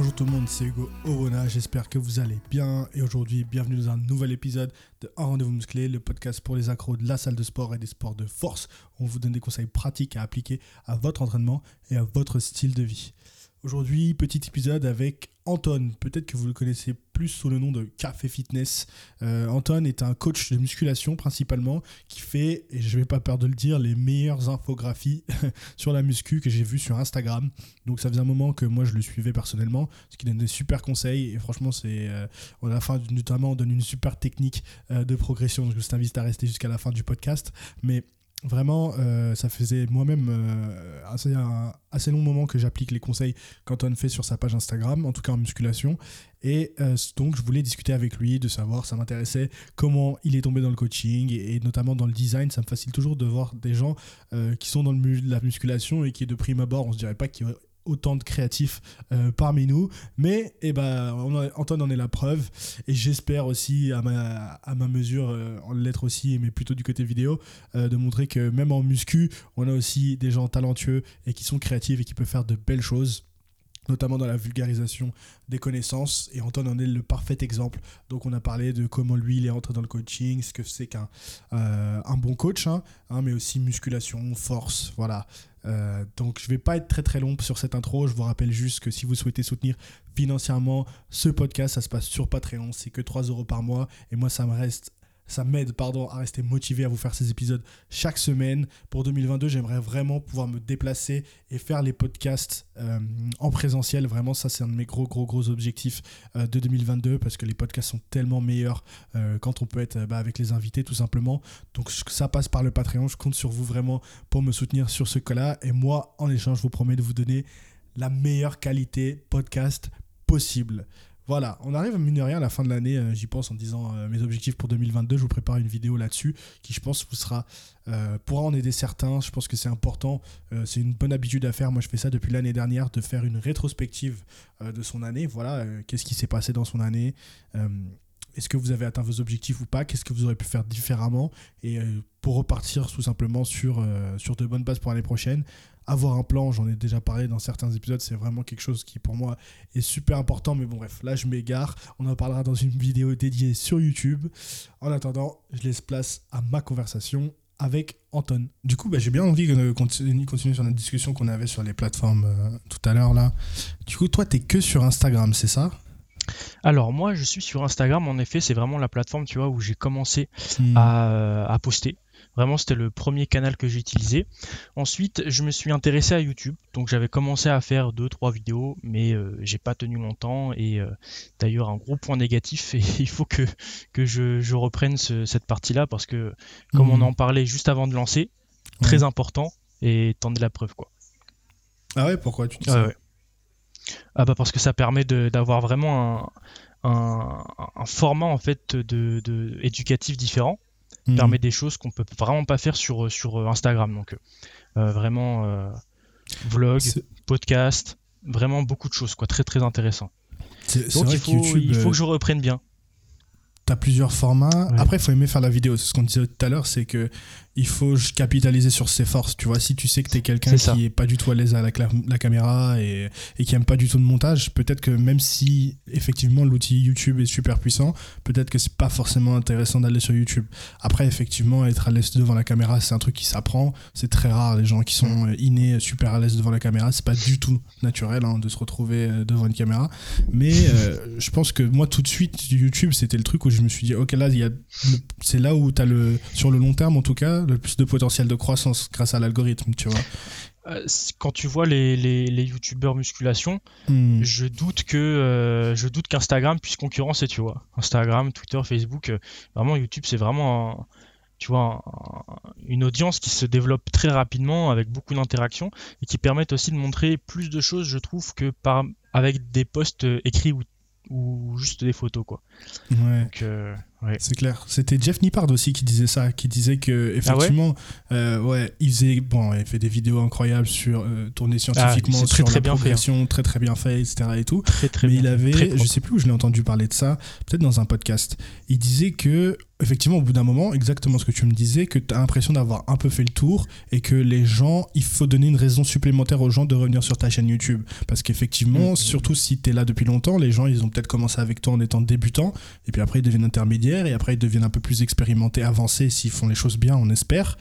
Bonjour tout le monde, c'est Hugo Orona, j'espère que vous allez bien et aujourd'hui bienvenue dans un nouvel épisode de Un rendez-vous musclé, le podcast pour les accros de la salle de sport et des sports de force. On vous donne des conseils pratiques à appliquer à votre entraînement et à votre style de vie. Aujourd'hui, petit épisode avec Anton. Peut-être que vous le connaissez plus sous le nom de Café Fitness. Euh, Anton est un coach de musculation principalement qui fait, et je vais pas peur de le dire, les meilleures infographies sur la muscu que j'ai vues sur Instagram. Donc ça faisait un moment que moi je le suivais personnellement, ce qui donne des super conseils. Et franchement, c'est euh, à la fin, notamment, on donne une super technique euh, de progression. Donc je vous invite à rester jusqu'à la fin du podcast. Mais Vraiment, euh, ça faisait moi-même euh, assez, un assez long moment que j'applique les conseils qu'Antoine fait sur sa page Instagram, en tout cas en musculation. Et euh, donc, je voulais discuter avec lui, de savoir, ça m'intéressait comment il est tombé dans le coaching et, notamment dans le design. Ça me facilite toujours de voir des gens qui sont dans le, la musculation et qui, de prime abord, on se dirait pas qu'ils autant de créatifs euh, parmi nous. Mais eh ben, Antoine en est la preuve. Et j'espère aussi, à ma, mesure, euh, en l'être aussi, mais plutôt du côté vidéo, euh, de montrer que même en muscu, on a aussi des gens talentueux et qui sont créatifs et qui peuvent faire de belles choses notamment dans la vulgarisation des connaissances. Et Antoine en est le parfait exemple. Donc on a parlé de comment lui, il est rentré dans le coaching, ce que c'est qu'un un bon coach, hein, hein, mais aussi musculation, force, voilà. Euh, donc je vais pas être très très long sur cette intro. Je vous rappelle juste que si vous souhaitez soutenir financièrement ce podcast, ça se passe sur Patreon. C'est que 3 euros par mois. Et moi, ça me reste ça m'aide pardon à rester motivé à vous faire ces épisodes chaque semaine. Pour 2022, j'aimerais vraiment pouvoir me déplacer et faire les podcasts euh, en présentiel. Vraiment, ça c'est un de mes gros gros gros objectifs euh, de 2022 parce que les podcasts sont tellement meilleurs euh, quand on peut être bah, avec les invités tout simplement. Donc ça passe par le Patreon. Je compte sur vous vraiment pour me soutenir sur ce cas-là. Et moi, en échange, je vous promets de vous donner la meilleure qualité podcast possible. Voilà, on arrive, mine de rien, à la fin de l'année, euh, j'y pense en disant euh, mes objectifs pour 2022. Je vous prépare une vidéo là-dessus qui, je pense, vous euh, pourra en aider certains. Je pense que c'est important. c'est une bonne habitude à faire. Moi, je fais ça depuis l'année dernière, de faire une rétrospective de son année. Voilà, qu'est-ce qui s'est passé dans son année est-ce que vous avez atteint vos objectifs ou pas? Qu'est-ce que vous aurez pu faire différemment? Et pour repartir tout simplement sur de bonnes bases pour l'année prochaine, avoir un plan, j'en ai déjà parlé dans certains épisodes, c'est vraiment quelque chose qui pour moi est super important. Mais bon, bref, là je m'égare. On en parlera dans une vidéo dédiée sur YouTube. En attendant, je laisse place à ma conversation avec Anton. Du coup, bah, j'ai bien envie de continuer, continuer sur notre discussion qu'on avait sur les plateformes euh, tout à l'heure là. Du coup, toi, t'es que sur Instagram, c'est ça? Alors moi je suis sur Instagram en effet c'est vraiment la plateforme tu vois où j'ai commencé hmm. à, à, poster Vraiment, c'était le premier canal que j'ai utilisé. Ensuite, je me suis intéressé à YouTube. Donc, j'avais commencé à faire 2-3 vidéos, mais euh, j'ai pas tenu longtemps. Et euh, d'ailleurs, un gros point négatif, et il faut que, que je, reprenne cette partie-là parce que, comme on mhm. en parlait juste avant de lancer, très important et tant de la preuve, quoi. Ah ouais, pourquoi tu dis ça Ah bah parce que ça permet d'avoir vraiment un, un, format en fait de, de éducatif différent Mhm. permet des choses qu'on peut vraiment pas faire sur, sur euh, Instagram. Donc, euh, vraiment, euh, vlog, podcast, vraiment beaucoup de choses, quoi, très très intéressant. Donc, il faut, il faut que je reprenne bien. T'as plusieurs formats. Après, il faut aimer faire la vidéo. C'est ce qu'on disait tout à l'heure, c'est que il faut capitaliser sur ses forces. Tu vois, si tu sais que tu es quelqu'un qui est pas du tout à l'aise à la, la caméra et, et, qui aime pas du tout le montage, peut-être que même si effectivement l'outil YouTube est super puissant, peut-être que c'est pas forcément intéressant d'aller sur YouTube. Après, effectivement, être à l'aise devant la caméra, c'est un truc qui s'apprend. C'est très rare les gens qui sont mm. innés super à l'aise devant la caméra. C'est pas du tout naturel hein, de se retrouver euh, devant une caméra. Mais euh, je pense que moi, tout de suite, YouTube, c'était le truc où je me suis dit, ok, là, c'est là où tu as le, sur le long terme en tout cas, le plus de potentiel de croissance grâce à l'algorithme, tu vois. Euh, quand tu vois les, les, les youtubeurs musculation, hmm. je doute que euh, je doute qu'Instagram puisse concurrencer, tu vois. Instagram, Twitter, Facebook, euh, vraiment YouTube, c'est vraiment tu vois une audience qui se développe très rapidement avec beaucoup d'interactions et qui permettent aussi de montrer plus de choses, je trouve, que par avec des posts écrits ou, ou juste des photos, quoi. Ouais. C'est clair. C'était Jeff Nippard aussi qui disait ça, qui disait que effectivement, euh, ouais, il faisait bon, il fait des vidéos incroyables sur euh, tourner ah, scientifiquement sur très, la bien progression, très très bien fait, etc. et tout. Très, très Mais il avait, je sais plus où je l'ai entendu parler de ça, peut-être dans un podcast. Il disait que effectivement, au bout d'un moment, exactement ce que tu me disais, que tu as l'impression d'avoir un peu fait le tour et que les gens, il faut donner une raison supplémentaire aux gens de revenir sur ta chaîne YouTube. Parce qu'effectivement, mm. surtout si tu es là depuis longtemps, les gens, ils ont peut-être commencé avec toi en étant débutant, et puis après, ils deviennent intermédiaires, et après, ils deviennent un peu plus expérimentés, avancés, s'ils font les choses bien, on espère.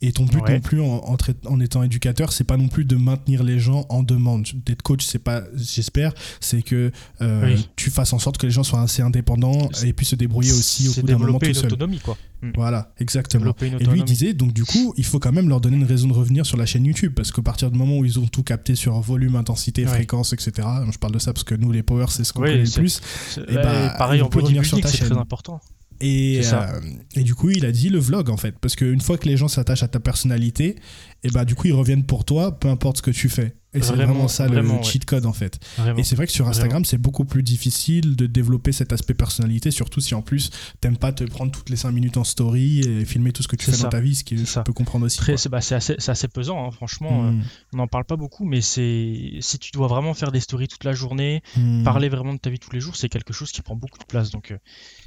Et ton but non plus en, en, étant éducateur, c'est pas non plus de maintenir les gens en demande. D'être coach, c'est pas, j'espère, c'est que euh, tu fasses en sorte que les gens soient assez indépendants et puissent se débrouiller aussi au bout d'un moment tout seul. quoi. Mm. Voilà, exactement. Et lui, il disait, donc du coup, il faut quand même leur donner une raison de revenir sur la chaîne YouTube, parce qu'à partir du moment où ils ont tout capté sur volume, intensité, fréquence, etc., je parle de ça parce que nous, les powers, c'est ce qu'on connaît le plus. Et bah, pareil, on peut revenir sur ta chaîne. C'est très important. Et, euh, et, du coup, il a dit le vlog en fait. Parce qu'une fois que les gens s'attachent à ta personnalité, et bah du coup, ils reviennent pour toi, peu importe ce que tu fais. Et c'est vraiment ça le cheat code en fait. Et c'est vrai que sur Instagram, c'est beaucoup plus difficile de développer cet aspect personnalité, surtout si en plus t'aimes pas te prendre toutes les 5 minutes en story et filmer tout ce que tu fais dans ta vie, ce qui je peux comprendre aussi. Bah, c'est assez, assez, pesant, hein, franchement. Hmm. Euh, on n'en parle pas beaucoup, mais c'est si tu dois vraiment faire des stories toute la journée, hmm. parler vraiment de ta vie tous les jours, c'est quelque chose qui prend beaucoup de place. Donc euh,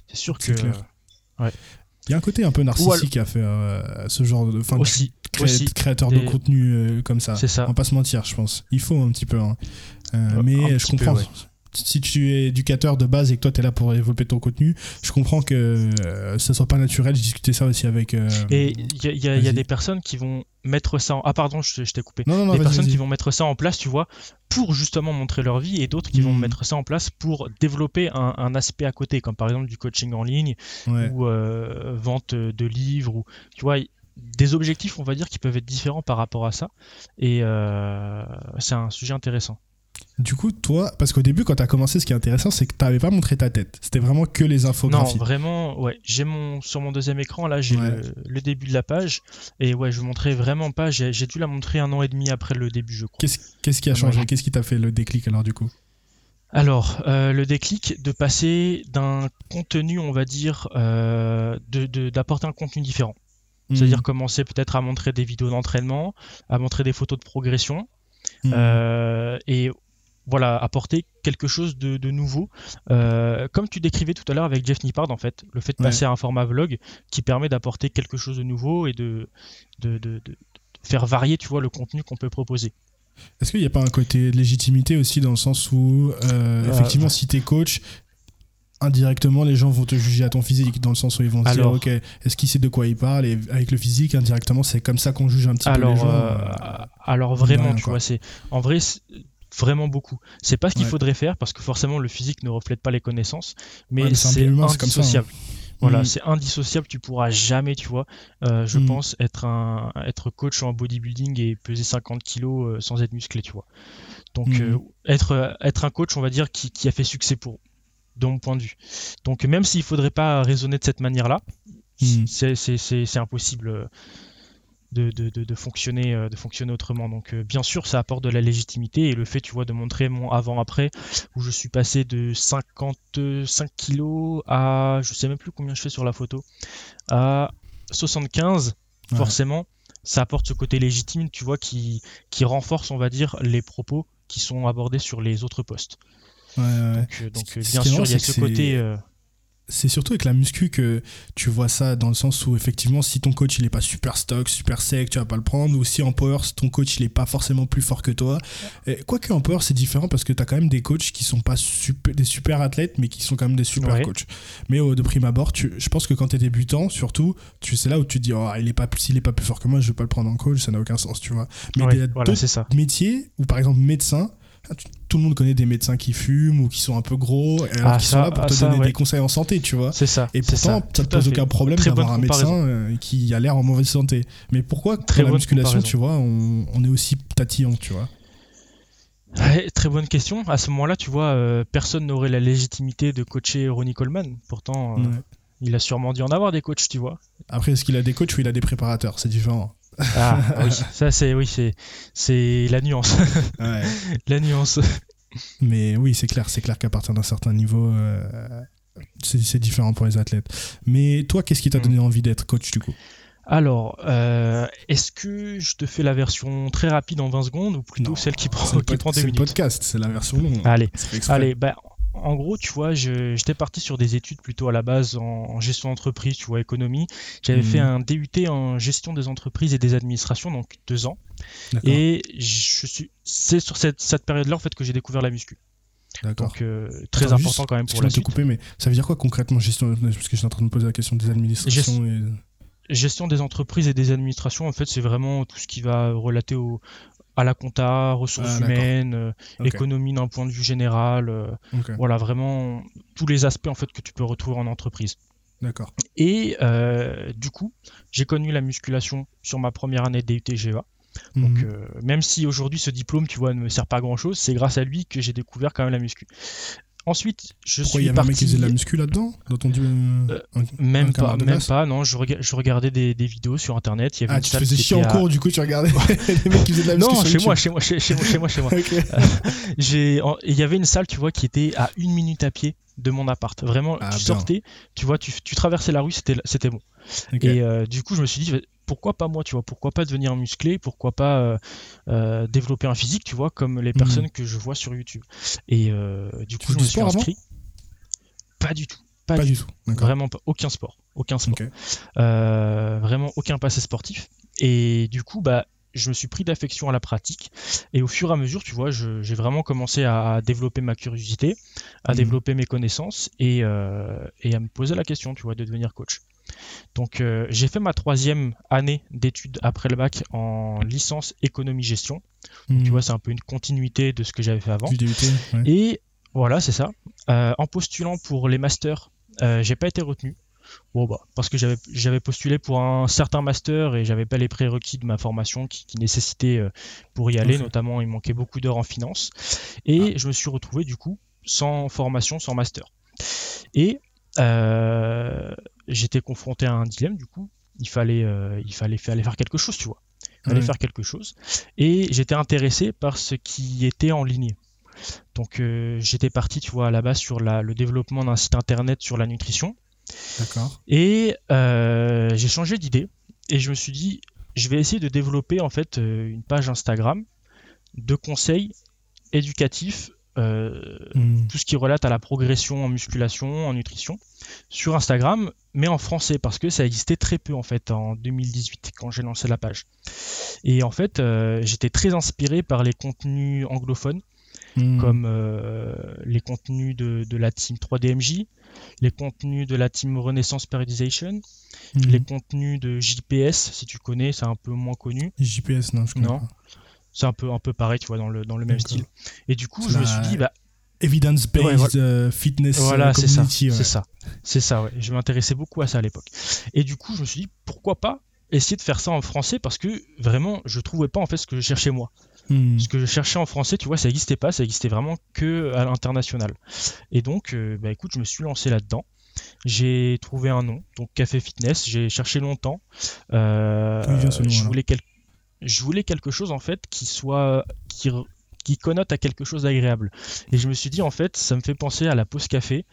c'est sûr que. Ouais. Il y a un côté un peu narcissique à faire euh, ce genre de. Fin, aussi, créateur de contenu euh, comme ça. C'est ça. On va pas se mentir, je pense. Il faut un petit peu. Hein. Euh, mais je comprends si tu es éducateur de base et que toi tu es là pour développer ton contenu, je comprends que euh, ça soit pas naturel. J'ai discuté ça aussi avec. Euh, et il y, a des personnes qui vont mettre ça en... Ah, pardon, je, t'ai coupé. Non, non, des personnes qui vont mettre ça en place, tu vois, pour justement montrer leur vie et d'autres qui vont hmm. mettre ça en place pour développer un, aspect à côté, comme par exemple du coaching en ligne ou euh, vente de livres ou tu vois des objectifs, on va dire, qui peuvent être différents par rapport à ça. Et c'est un sujet intéressant. Du coup, toi, parce qu'au début, quand tu as commencé, ce qui est intéressant, c'est que tu n'avais pas montré ta tête. C'était vraiment que les infographies. Non, vraiment, ouais. J'ai mon, sur mon deuxième écran, là, j'ai le, début de la page. Et ouais, je montrais vraiment pas. J'ai dû la montrer un an et demi après le début, je crois. Qu'est-ce qui a changé? Qu'est-ce qui t'a fait le déclic alors, du coup? Alors, euh, le déclic de passer d'un contenu, on va dire, euh, d'apporter un contenu différent. C'est-à-dire hmm. commencer peut-être à montrer des vidéos d'entraînement, à montrer des photos de progression, hmm. euh, et voilà, apporter quelque chose de, nouveau. Euh, comme tu décrivais tout à l'heure avec Jeff Nippard, en fait, le fait de passer à un format vlog qui permet d'apporter quelque chose de nouveau et de, de, faire varier, tu vois, le contenu qu'on peut proposer. Est-ce qu'il n'y a pas un côté de légitimité aussi dans le sens où, euh, euh, effectivement, si tu es coach, indirectement, les gens vont te juger à ton physique, dans le sens où ils vont se dire, ok, est-ce qu'il sait de quoi il parle Et avec le physique, indirectement, c'est comme ça qu'on juge un petit peu les gens. alors vraiment, tu vois, c'est en vrai, vraiment beaucoup. C'est pas ce qu'il faudrait faire parce que forcément le physique ne reflète pas les connaissances, mais c'est hein. indissociable. Voilà, mm. c'est indissociable, tu pourras jamais, tu vois, euh, je mm. pense, être, un, être coach en bodybuilding et peser 50 kilos euh, sans être musclé, tu vois. Donc, mm. euh, être, être un coach, on va dire, qui, qui, a fait succès pour, de mon point de vue. Donc, même s'il faudrait pas raisonner de cette manière-là, c'est impossible de, de, de, fonctionner, euh, de fonctionner autrement. Donc euh, bien sûr, ça apporte de la légitimité et le fait, tu vois, de montrer mon avant-après, où je suis passé de 55 kilos à, je sais même plus combien je fais sur la photo, à 75, forcément, ça apporte ce côté légitime, tu vois, qui, qui renforce, on va dire, les propos qui sont abordés sur les autres postes. donc, euh, bien sûr, il y a ce côté c'est surtout avec la muscu que tu vois ça dans le sens où effectivement si ton coach il est pas super stock, super sec, tu vas pas le prendre ou si en power ton coach il est pas forcément plus fort que toi. Quoique en power c'est différent parce que tu as quand même des coachs qui sont pas super, des super athlètes mais qui sont quand même des super coachs. Mais de prime abord, je pense que quand tu es débutant surtout, tu c'est là où tu te dis oh, il est pas s'il est pas plus fort que moi, je vais pas le prendre en coach, ça n'a aucun sens, tu vois. Mais il y a d'autres métiers ou par exemple médecin tout le monde connaît des médecins qui fument ou qui sont un peu gros, alors ah, sont là pour ah, te donner des conseils en santé, tu vois. C'est ça. Et pourtant, ça, ne te pose aucun problème d'avoir un médecin euh, qui a l'air en mauvaise santé. Mais pourquoi, très la musculation, tu vois, on, est aussi tatillon, tu vois très bonne question. À ce moment-là, tu vois, euh, personne n'aurait la légitimité de coacher Ronnie Coleman. Pourtant, euh, il a sûrement dû en avoir des coachs, tu vois. Après, est-ce qu'il a des coachs ou il a des préparateurs? C'est différent. Ah oui, ça c'est oui c'est c'est la nuance. la nuance. Mais oui, c'est clair, c'est clair qu'à partir d'un certain niveau, euh, c'est différent pour les athlètes. Mais toi, qu'est-ce qui t'a donné envie d'être coach du coup? Alors, euh, est-ce que je te fais la version très rapide en 20 secondes ou plutôt celle qui prend, qui prend des minutes C'est le podcast, c'est la version longue. Allez, allez bah, en gros, tu vois, j'étais parti sur des études plutôt à la base en, gestion d'entreprise, tu vois, économie. J'avais fait hmm. un DUT en gestion des entreprises et des administrations, donc deux ans. Et je suis, c'est sur cette, cette période-là en fait que j'ai découvert la muscu. Donc euh, très important quand même pour la suite. Couper, mais ça veut dire quoi concrètement gestion Parce que je suis en train de me poser la question des administrations. et gestion des entreprises et des administrations, en fait, c'est vraiment tout ce qui va relater au, à la compta, ressources ah, humaines, euh, économie d'un point de vue général. Euh, voilà, vraiment tous les aspects en fait que tu peux retrouver en entreprise. D'accord. Et euh, du coup, j'ai connu la musculation sur ma première année de DUT Donc, mhm. même si aujourd'hui ce diplôme, tu vois, ne me sert pas à grand chose, c'est grâce à lui que j'ai découvert quand même la muscu. Ensuite, je suis il y avait un mec qui faisait de la muscu là-dedans Dans ton euh, Même pas, même pas, non, je, je regardais des, des, vidéos sur internet. Il y avait ah, tu faisais chier en cours, du coup, tu regardais les mecs qui faisaient de la muscu Non, chez moi, chez moi, chez, moi, chez moi, chez moi. J'ai, il y avait une salle, tu vois, qui était à une minute à pied de mon appart. Vraiment, ah, tu sortais, tu vois, tu, tu traversais la rue, c'était, c'était Et euh, du coup, je me suis dit, pourquoi pas moi, tu vois, pourquoi pas devenir musclé, pourquoi pas euh, euh, développer un physique, tu vois, comme les mhm. personnes que je vois sur YouTube. Et du coup, je me suis inscrit. Pas du tout. Pas, du, tout. Vraiment pas. Aucun sport. Aucun sport. vraiment aucun passé sportif. Et du coup, bah, je me suis pris d'affection à la pratique. Et au fur et à mesure, tu vois, j'ai vraiment commencé à développer ma curiosité, à mhm. développer mes connaissances et, et, à me poser la question, tu vois, de devenir coach. Donc euh, j'ai fait ma troisième année d'études après le bac en licence économie-gestion. Tu hmm. vois, c'est un peu une continuité de ce que j'avais fait avant. Et voilà, c'est ça. Euh, en postulant pour les masters, euh, j'ai pas été retenu. Bon, bah, parce que j'avais postulé pour un certain master et j'avais pas les prérequis de ma formation qui, nécessitaient pour y aller, notamment il manquait beaucoup d'heures en finance. Et ah. je me suis retrouvé du coup sans formation, sans master. Et euh, j'étais confronté à un dilemme du coup. Il fallait, euh, il fallait, faire quelque chose, tu vois. Il fallait faire quelque chose. Et j'étais intéressé par ce qui était en ligne. Donc euh, j'étais parti, tu vois, à la base sur le développement d'un site internet sur la nutrition. D'accord. Et j'ai changé d'idée et je me suis dit, je vais essayer de développer en fait une page Instagram de conseils éducatifs euh, hmm. tout ce qui relate à la progression en musculation, en nutrition, sur Instagram, mais en français, parce que ça existait très peu en fait en 2018 quand j'ai lancé la page. Et en fait, euh, j'étais très inspiré par les contenus anglophones, hmm. comme euh, les contenus de, la team 3DMJ, les contenus de la team Renaissance Periodization, hmm. les contenus de JPS, si tu connais, c'est un peu moins connu. JPS, non, je connais non c'est un peu un peu pareil tu vois dans le dans le même style. Et du coup je me suis dit bah evidence based euh, fitness voilà c'est ça. c'est ça. C'est ça ouais. Je m'intéressais beaucoup à ça à l'époque. Et du coup je me suis dit pourquoi pas essayer de faire ça en français parce que vraiment je trouvais pas en fait ce que je cherchais moi. Hmm. ce que je cherchais en français tu vois ça n'existait pas ça existait vraiment que à l'international. Et donc euh, bah écoute je me suis lancé là dedans j'ai trouvé un nom, donc Café Fitness. J'ai cherché longtemps. Euh, je voulais quelque je voulais quelque chose en fait qui soit qui, qui connote à quelque chose d'agréable. Et je me suis dit en fait, ça me fait penser à la pause café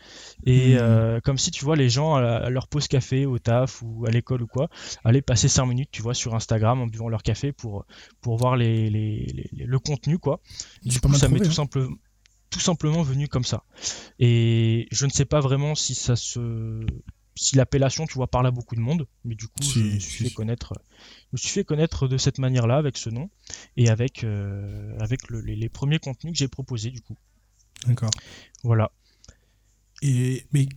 et mmh. euh, comme si tu vois les gens à, leur pause café au taf ou à l'école ou quoi, aller passer 5 minutes, tu vois, sur Instagram en buvant leur café pour pour voir les, les, le contenu quoi. Du coup, ça m'est tout hein. simplement tout simplement venu comme ça. Et je ne sais pas vraiment si ça se si l'appellation, tu vois, parle à beaucoup de monde, mais du coup, je me suis fait connaître, je me suis fait connaître de cette manière-là, avec ce nom, et avec, euh, avec les, premiers contenus que j'ai proposés, du coup. D'accord. Voilà. Et, mais,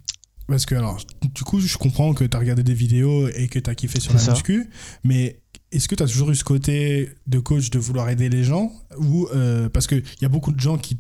parce que, alors, du coup, je comprends que tu as regardé des vidéos et que tu as kiffé sur la muscu, mais est-ce que tu as toujours eu ce côté de coach de vouloir aider les gens ou euh, parce qu'il y a beaucoup de gens qui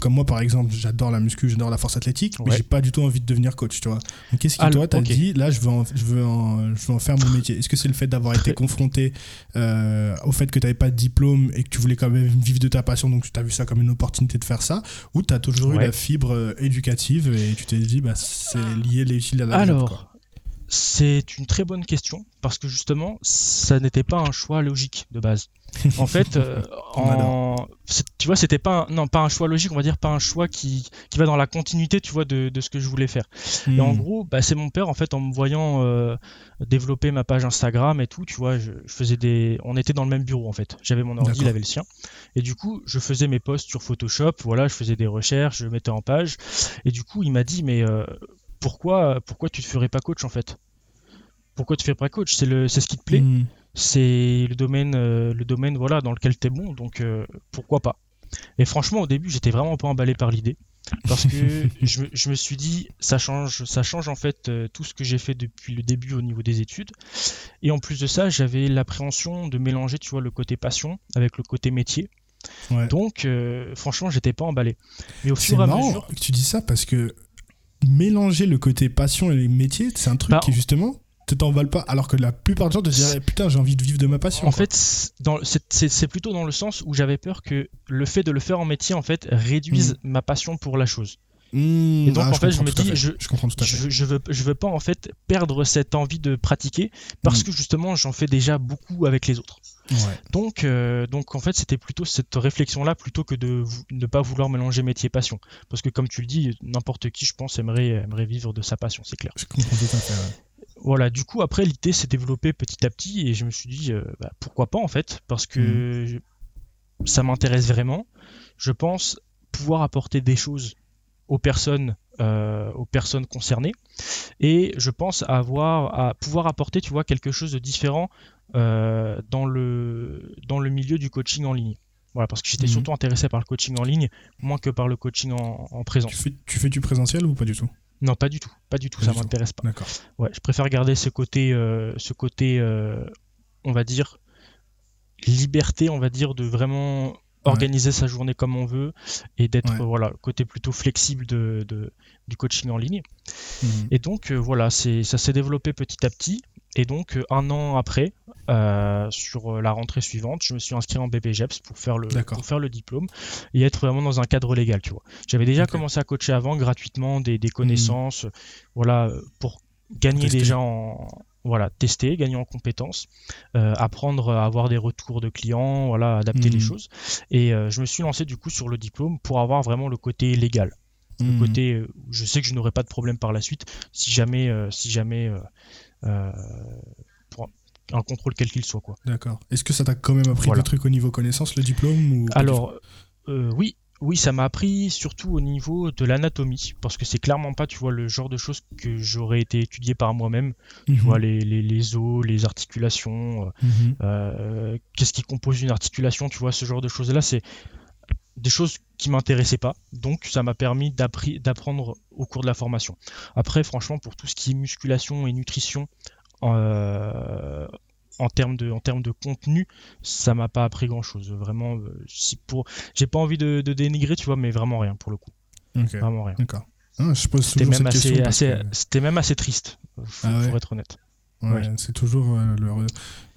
comme moi par exemple, j'adore la muscu, j'adore la force athlétique, mais j'ai pas du tout envie de devenir coach, tu vois. Qu'est-ce qui toi t'as dit là je veux en, je veux en, je veux en faire mon métier. Est-ce que c'est le fait d'avoir été confronté euh, au fait que tu n'avais pas de diplôme et que tu voulais quand même vivre de ta passion, donc tu as vu ça comme une opportunité de faire ça, ou tu as toujours eu la fibre euh, éducative et tu t'es dit bah c'est lié les à la Alors, c'est une très bonne question parce que justement, ça n'était pas un choix logique de base. En fait, euh, tu vois, c'était pas un, non pas un choix logique, on va dire pas un choix qui, qui va dans la continuité, tu vois, de, de ce que je voulais faire. Et en hmm. gros, bah, c'est mon père en fait en me voyant euh, développer ma page Instagram et tout, tu vois, je, faisais des, on était dans le même bureau en fait. J'avais mon ordi, il avait le sien, et du coup, je faisais mes posts sur Photoshop, voilà, je faisais des recherches, je mettais en page, et du coup, il m'a dit mais euh, pourquoi, pourquoi tu te ferais pas coach en fait? Pourquoi tu fais pas coach? C'est le, c'est ce qui te plaît. Hmm. C'est le domaine, euh, le domaine voilà dans lequel t'es bon, donc euh, pourquoi pas? Et franchement, au début, j'étais vraiment pas emballé par l'idée parce que je, me suis dit ça change ça change en fait euh, tout ce que j'ai fait depuis le début au niveau des études et en plus de ça j'avais l'appréhension de mélanger tu vois le côté passion avec le côté métier donc franchement j'étais pas emballé mais au fur et à mesure que tu dis ça parce que mélanger le côté passion et les métiers, c'est un truc bah, qui justement te t'emballe pas, alors que la plupart des gens te diraient putain j'ai envie de vivre de ma passion. En fait, c'est plutôt dans le sens où j'avais peur que le fait de le faire en métier en fait réduise hmm. ma passion pour la chose. Hmm. et donc ah, en fait je me dis je, je, veux je veux pas en fait perdre cette envie de pratiquer parce hmm. que justement j'en fais déjà beaucoup avec les autres. Donc, euh, donc en fait, c'était plutôt cette réflexion-là plutôt que de ne pas vouloir mélanger métier et passion. Parce que comme tu le dis, n'importe qui, je pense, aimerait, aimerait vivre de sa passion, c'est clair. Je comprends tout à fait. Voilà, du coup, après, l'idée s'est développée petit à petit et je me suis dit, euh, bah, pourquoi pas en fait, parce que mhm. ça m'intéresse vraiment. Je pense pouvoir apporter des choses aux personnes, euh, aux personnes concernées et je pense avoir à pouvoir apporter, tu vois, quelque chose de différent euh, dans, le, dans le milieu du coaching en ligne. Voilà, parce que j'étais mhm. surtout intéressé par le coaching en ligne, moins que par le coaching en, en présence. Tu fais, tu fais, du présentiel ou pas du tout? Non, pas du tout, pas du tout, ça m'intéresse pas. D'accord. Ouais, je préfère garder ce côté, euh, ce côté, euh, on va dire, liberté, on va dire, de vraiment organiser sa journée comme on veut et d'être voilà côté plutôt flexible de, de, du coaching en ligne. Mhm. Et donc voilà, c'est ça s'est développé petit à petit. Et donc, euh, un an après, euh, sur euh, la rentrée suivante, je me suis inscrit en BPGEPS pour faire le, pour faire le diplôme et être vraiment dans un cadre légal, tu vois. J'avais déjà commencé à coacher avant gratuitement des, connaissances, hmm. voilà, pour gagner déjà en, voilà, tester, gagner en compétences, apprendre à avoir des retours de clients, voilà, adapter les hmm. choses. Et je me suis lancé du coup sur le diplôme pour avoir vraiment le côté légal. Le hmm. côté, je sais que je n'aurai pas de problème par la suite si jamais, si jamais euh, pour un contrôle quel qu'il soit. quoi. D'accord. Est-ce que ça t'a quand même appris des trucs au niveau connaissance, le diplôme ou Alors, euh, oui, oui, ça m'a appris surtout au niveau de l'anatomie, parce que c'est clairement pas, tu vois, le genre de choses que j'aurais été étudié par moi-même. Tu mhm. vois, les, les, les, os, les articulations, euh, mhm. qu'est-ce qui compose une articulation, tu vois, ce genre de choses-là, c'est des choses qui m'intéressaient pas. Donc ça m'a permis d'apprendre au cours de la formation. Après, franchement, pour tout ce qui est musculation et nutrition, euh, en termes de, en termes de contenu, ça m'a pas appris grand chose. Vraiment, euh, si pour, j'ai pas envie de, dénigrer, tu vois, mais vraiment rien pour le coup. Vraiment rien. D'accord. Ah, c'était même, assez, même assez triste, ah pour être honnête. Ouais, c'est toujours euh, le...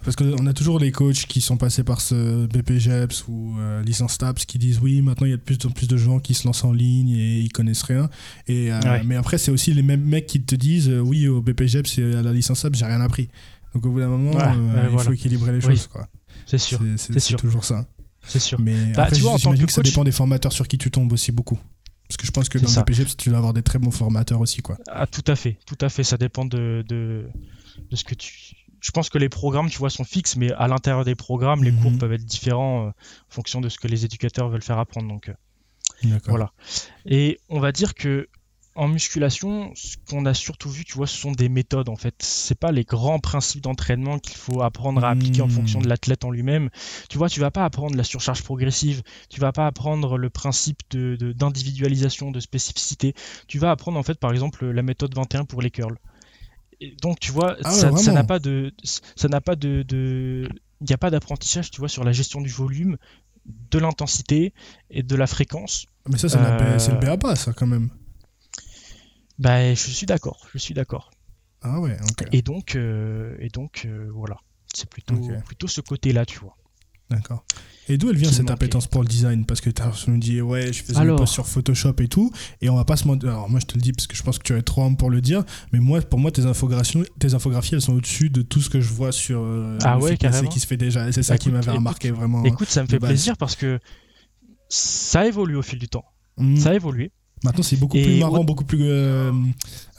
Parce qu'on a toujours les coachs qui sont passés par ce BPGEPS ou euh, licence TAPS qui disent oui, maintenant il y a de plus en plus de gens qui se lancent en ligne et ils connaissent rien. Et, euh, Mais après, c'est aussi les mêmes mecs qui te disent oui, au BPGEPS et à la licence TAPS, j'ai rien appris. Donc au bout d'un moment, il faut équilibrer les choses. C'est sûr. C'est toujours ça. C'est sûr. Mais bah, après, j'imagine que, ça dépend des formateurs sur qui tu tombes aussi beaucoup. Parce que je pense que dans le BPGEPS, tu vas avoir des très bons formateurs aussi. Quoi. Ah, tout à fait. Tout à fait. Ça dépend de... de de ce que tu. Je pense que les programmes, tu vois, sont fixes, mais à l'intérieur des programmes, les cours mhm. peuvent être différents euh, en fonction de ce que les éducateurs veulent faire apprendre. Donc, euh, voilà. Et on va dire que en musculation, ce qu'on a surtout vu, tu vois, ce sont des méthodes en fait. C'est pas les grands principes d'entraînement qu'il faut apprendre à appliquer en fonction de hmm. l'athlète en lui-même. Tu vois, tu vas pas apprendre la surcharge progressive, tu vas pas apprendre le principe d'individualisation, de, de spécificité. Tu vas apprendre en fait, par exemple, la méthode 21 pour les curls donc tu vois, ah ça n'a pas de, ça n'a pas de, il n'y a pas d'apprentissage, tu vois, sur la gestion du volume, de l'intensité et de la fréquence. Mais ça, c'est le BABA, euh, ça quand même. Bah, je suis d'accord, je suis d'accord. Ah ouais. Et donc, euh, et donc, euh, voilà, c'est plutôt, plutôt ce côté-là, tu vois. D'accord. Et d'où elle vient cette appétence pour le design? Parce que tu as nous dit, ouais, je faisais des posts sur Photoshop et tout, et on va pas se mentir. Alors, moi, je te le dis parce que je pense que tu es trop homme pour le dire, mais moi, pour moi, tes infographies, tes infographies elles sont au-dessus de tout ce que je vois sur euh, ah ouais, carrément. qui se fait déjà. C'est ça bah, qui m'avait remarqué vraiment. Écoute, ça me fait plaisir parce que ça évolue au fil du temps. Mmh. Ça a évolué. Maintenant, c'est beaucoup plus marrant, beaucoup plus euh,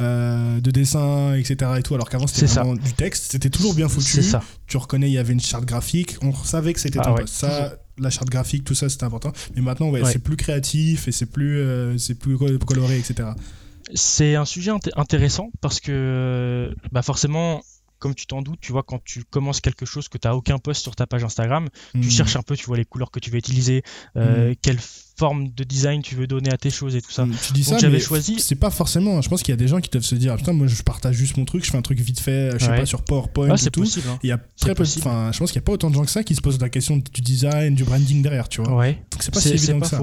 euh, de dessin, etc. Et tout, alors qu'avant, c'était vraiment du texte. C'était toujours bien foutu. Ça. Tu reconnais, il y avait une charte graphique. On savait que c'était ah, Ça, la charte graphique, tout ça, c'était important. Mais maintenant, ouais, c'est plus créatif et c'est plus, euh, c'est plus coloré, etc. C'est un sujet intéressant parce que bah forcément, comme tu t'en doutes, tu vois, quand tu commences quelque chose que tu n'as aucun post sur ta page Instagram, tu hmm. cherches un peu, tu vois, les couleurs que tu veux utiliser, euh, hmm. quelle forme de design tu veux donner à tes choses et tout ça. Hmm, tu dis ça, j'avais choisi. C'est pas forcément. Je pense qu'il y a des gens qui doivent se dire, putain, moi je partage juste mon truc, je fais un truc vite fait, je sais pas, sur PowerPoint ah, tout. Possible, hein. Il y a très peu. Enfin, je pense qu'il y a pas autant de gens que ça qui se posent la question du design, du branding derrière, tu vois. Ouais. Donc c'est pas si évident que ça.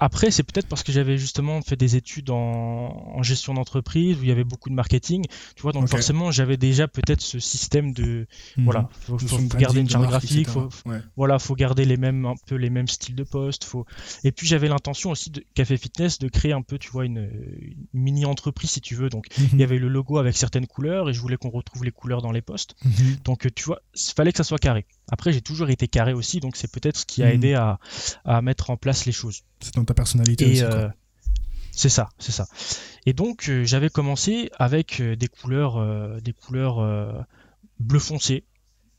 Après, c'est peut-être parce que j'avais justement fait des études en, gestion d'entreprise où il y avait beaucoup de marketing, tu vois. Donc forcément, j'avais déjà peut-être ce système de mhm. voilà, faut, faut, garder une charte graphique, faut, voilà, faut garder les mêmes un peu les mêmes styles de poste, faut. Et puis j'avais l'intention aussi de Café Fitness de créer un peu, tu vois, une, mini entreprise si tu veux. Donc mhm. il y avait le logo avec certaines couleurs et je voulais qu'on retrouve les couleurs dans les postes. Mhm. Donc tu vois, il fallait que ça soit carré. Après, j'ai toujours été carré aussi, donc c'est peut-être ce qui a aidé à, à mettre en place les choses. C'est dans ta personnalité aussi. Euh, c'est ça, c'est ça. Et donc euh, j'avais commencé avec euh, des couleurs, des couleurs bleu foncé,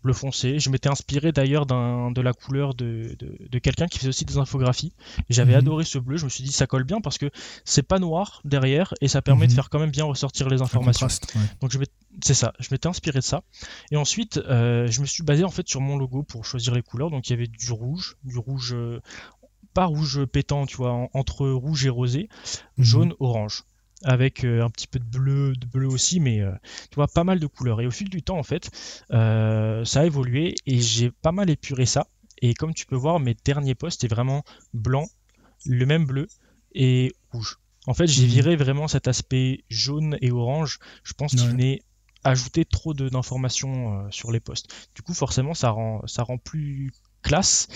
bleu foncé. Je m'étais inspiré d'ailleurs de la couleur de, quelqu'un qui faisait aussi des infographies. J'avais mhm. adoré ce bleu. Je me suis dit ça colle bien parce que c'est pas noir derrière et ça permet de mhm. faire quand même bien ressortir les informations. Donc je c'est ça. Je m'étais inspiré de ça. Et ensuite, je me suis basé en fait sur mon logo pour choisir les couleurs. Donc il y avait du rouge, du rouge pas rouge pétant, tu vois, entre rouge et rosé, mhm. jaune, orange, avec euh, un petit peu de bleu, de bleu aussi, mais euh, tu vois, pas mal de couleurs. Et au fil du temps, en fait, euh, ça a évolué et j'ai pas mal épuré ça. Et comme tu peux voir, mes derniers posts étaient vraiment blanc, le même bleu et rouge. En fait, j'ai mhm. viré vraiment cet aspect jaune et orange. Je pense qu'il venait ajouter trop d'informations sur les posts. Du coup, forcément, ça rend, ça rend plus classe.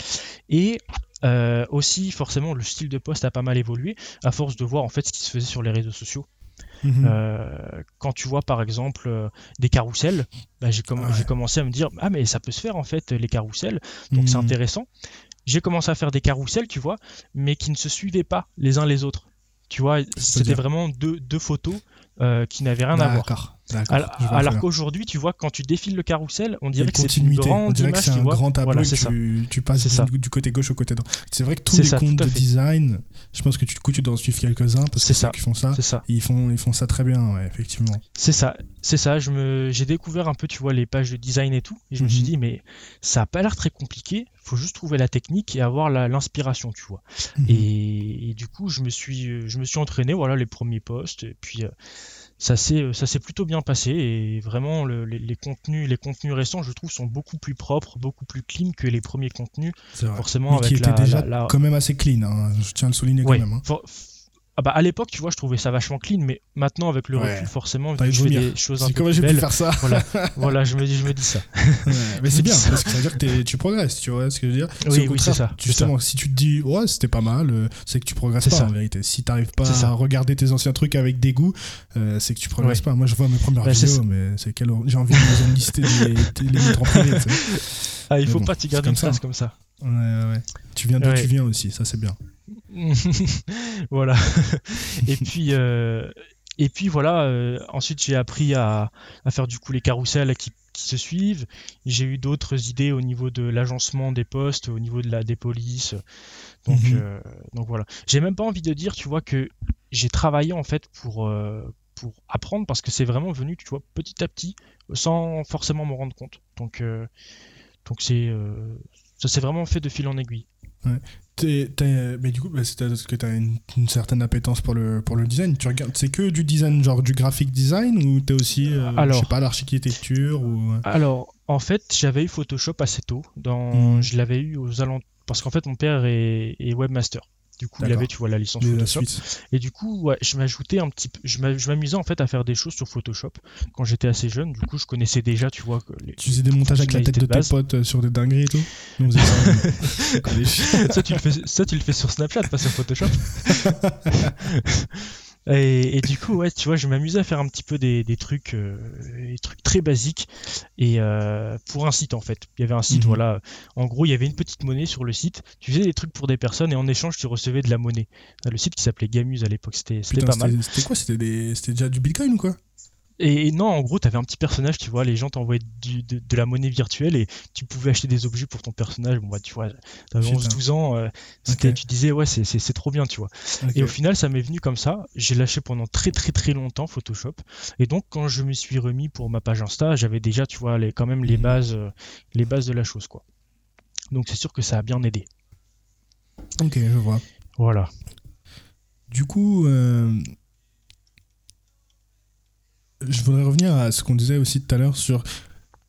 Et euh, aussi, forcément, le style de poste a pas mal évolué à force de voir en fait ce qui se faisait sur les réseaux sociaux. Mhm. Euh, quand tu vois par exemple euh, des carousels, bah, j'ai commencé à me dire ah mais ça peut se faire en fait les carousels, donc c'est mhm. intéressant. J'ai commencé à faire des carousels, tu vois, mais qui ne se suivaient pas les uns les autres. Tu vois, c'était vraiment deux, deux photos euh, qui n'avait rien à voir. Alors, qu'aujourd'hui, tu vois, quand tu défiles le carrousel, on dirait que c'est une grande on c'est un grand tableau tu, tu, passes du, du, côté gauche au côté droit. C'est vrai que tous les comptes de design, je pense que tu, coup, tu dois en suivre quelques-uns parce que ceux qui font ça, ça. Ils, font, ils font ça très bien, effectivement. C'est ça, c'est ça. Je me, j'ai découvert un peu, tu vois, les pages de design et tout, et je me suis mhm. dit, mais ça a pas l'air très compliqué. Faut juste trouver la technique et avoir l'inspiration, tu vois. Mhm. Et, du coup, je me suis, je me suis entraîné, voilà, les premiers posts, et puis. Euh, ça s'est euh, ça s'est plutôt bien passé et vraiment les, contenus les contenus récents je trouve sont beaucoup plus propres beaucoup plus clean que les premiers contenus forcément avec qui la, déjà quand même assez clean hein. je tiens à le souligner quand même hein. Ah bah à l'époque, tu vois, je trouvais ça vachement clean, mais maintenant avec le recul, forcément, je fais des choses un peu plus belles. faire ça voilà, voilà, je me dis, je me dis ça. mais c'est bien parce que ça veut dire que tu progresses, tu vois ce que je veux dire? Oui, oui, c'est ça. Justement, si tu te dis, ouais, c'était pas mal, euh, c'est que tu progresses pas en vérité. Si t'arrives pas à regarder tes anciens trucs avec dégoût, euh, c'est que tu progresses pas. Moi, je vois mes premières bah, vidéos, mais c'est quel... j'ai envie de les lister, les, les mettre en privé. Ah, il faut pas t'y garder une trace comme ça. Ouais, ouais. Tu viens d'où tu viens aussi, ça c'est bien. voilà. et puis, euh, et puis voilà. Euh, ensuite, j'ai appris à, faire du coup les carousels qui, se suivent. J'ai eu d'autres idées au niveau de l'agencement des postes, au niveau de la des polices. Donc, mhm. euh, donc voilà. J'ai même pas envie de dire, tu vois, que j'ai travaillé en fait pour pour apprendre parce que c'est vraiment venu, tu vois, petit à petit, sans forcément m'en rendre compte. Donc donc c'est ça s'est vraiment fait de fil en aiguille. Ouais mais du coup, bah, c'est parce que tu as une, certaine appétence pour le, pour le design. Tu regardes, c'est que du design, genre du graphic design, ou tu es aussi, euh, alors, je sais pas, l'architecture ou... Alors, en fait, j'avais eu Photoshop assez tôt. Dans, hmm. Je l'avais eu aux alentours. Parce qu'en fait, mon père est, est webmaster. Du coup, il avait, tu vois, la licence Photoshop. Et du coup, ouais, je m'ajoutais un petit je m'amusais en fait à faire des choses sur Photoshop quand j'étais assez jeune. Du coup, je connaissais déjà, tu vois. tu faisais des montages avec la tête de, tes potes euh, sur des dingueries et tout? Ça, tu le fais, ça, tu le fais sur Snapchat, pas sur Photoshop. Et, du coup, ouais, tu vois, je m'amusais à faire un petit peu des, trucs, euh, des trucs très basiques. Et euh, pour un site, en fait, il y avait un site, mhm. voilà. En gros, il y avait une petite monnaie sur le site. Tu faisais des trucs pour des personnes et en échange, tu recevais de la monnaie. Le site qui s'appelait Gamuse à l'époque, c'était pas mal. C'était quoi? C'était déjà du Bitcoin ou quoi? Et, non, en gros, tu avais un petit personnage, tu vois, les gens t'envoyaient de, la monnaie virtuelle et tu pouvais acheter des objets pour ton personnage. Bon, bah, tu vois, t'avais 11-12 ans, euh, tu disais, ouais, c'est trop bien, tu vois. Et au final, ça m'est venu comme ça. J'ai lâché pendant très, très, très longtemps Photoshop. Et donc, quand je me suis remis pour ma page Insta, j'avais déjà, tu vois, les, quand même les mhm. bases, euh, les bases de la chose, quoi. Donc, c'est sûr que ça a bien aidé. Ok, je vois. Voilà. Du coup, euh, je voudrais revenir à ce qu'on disait aussi tout à l'heure sur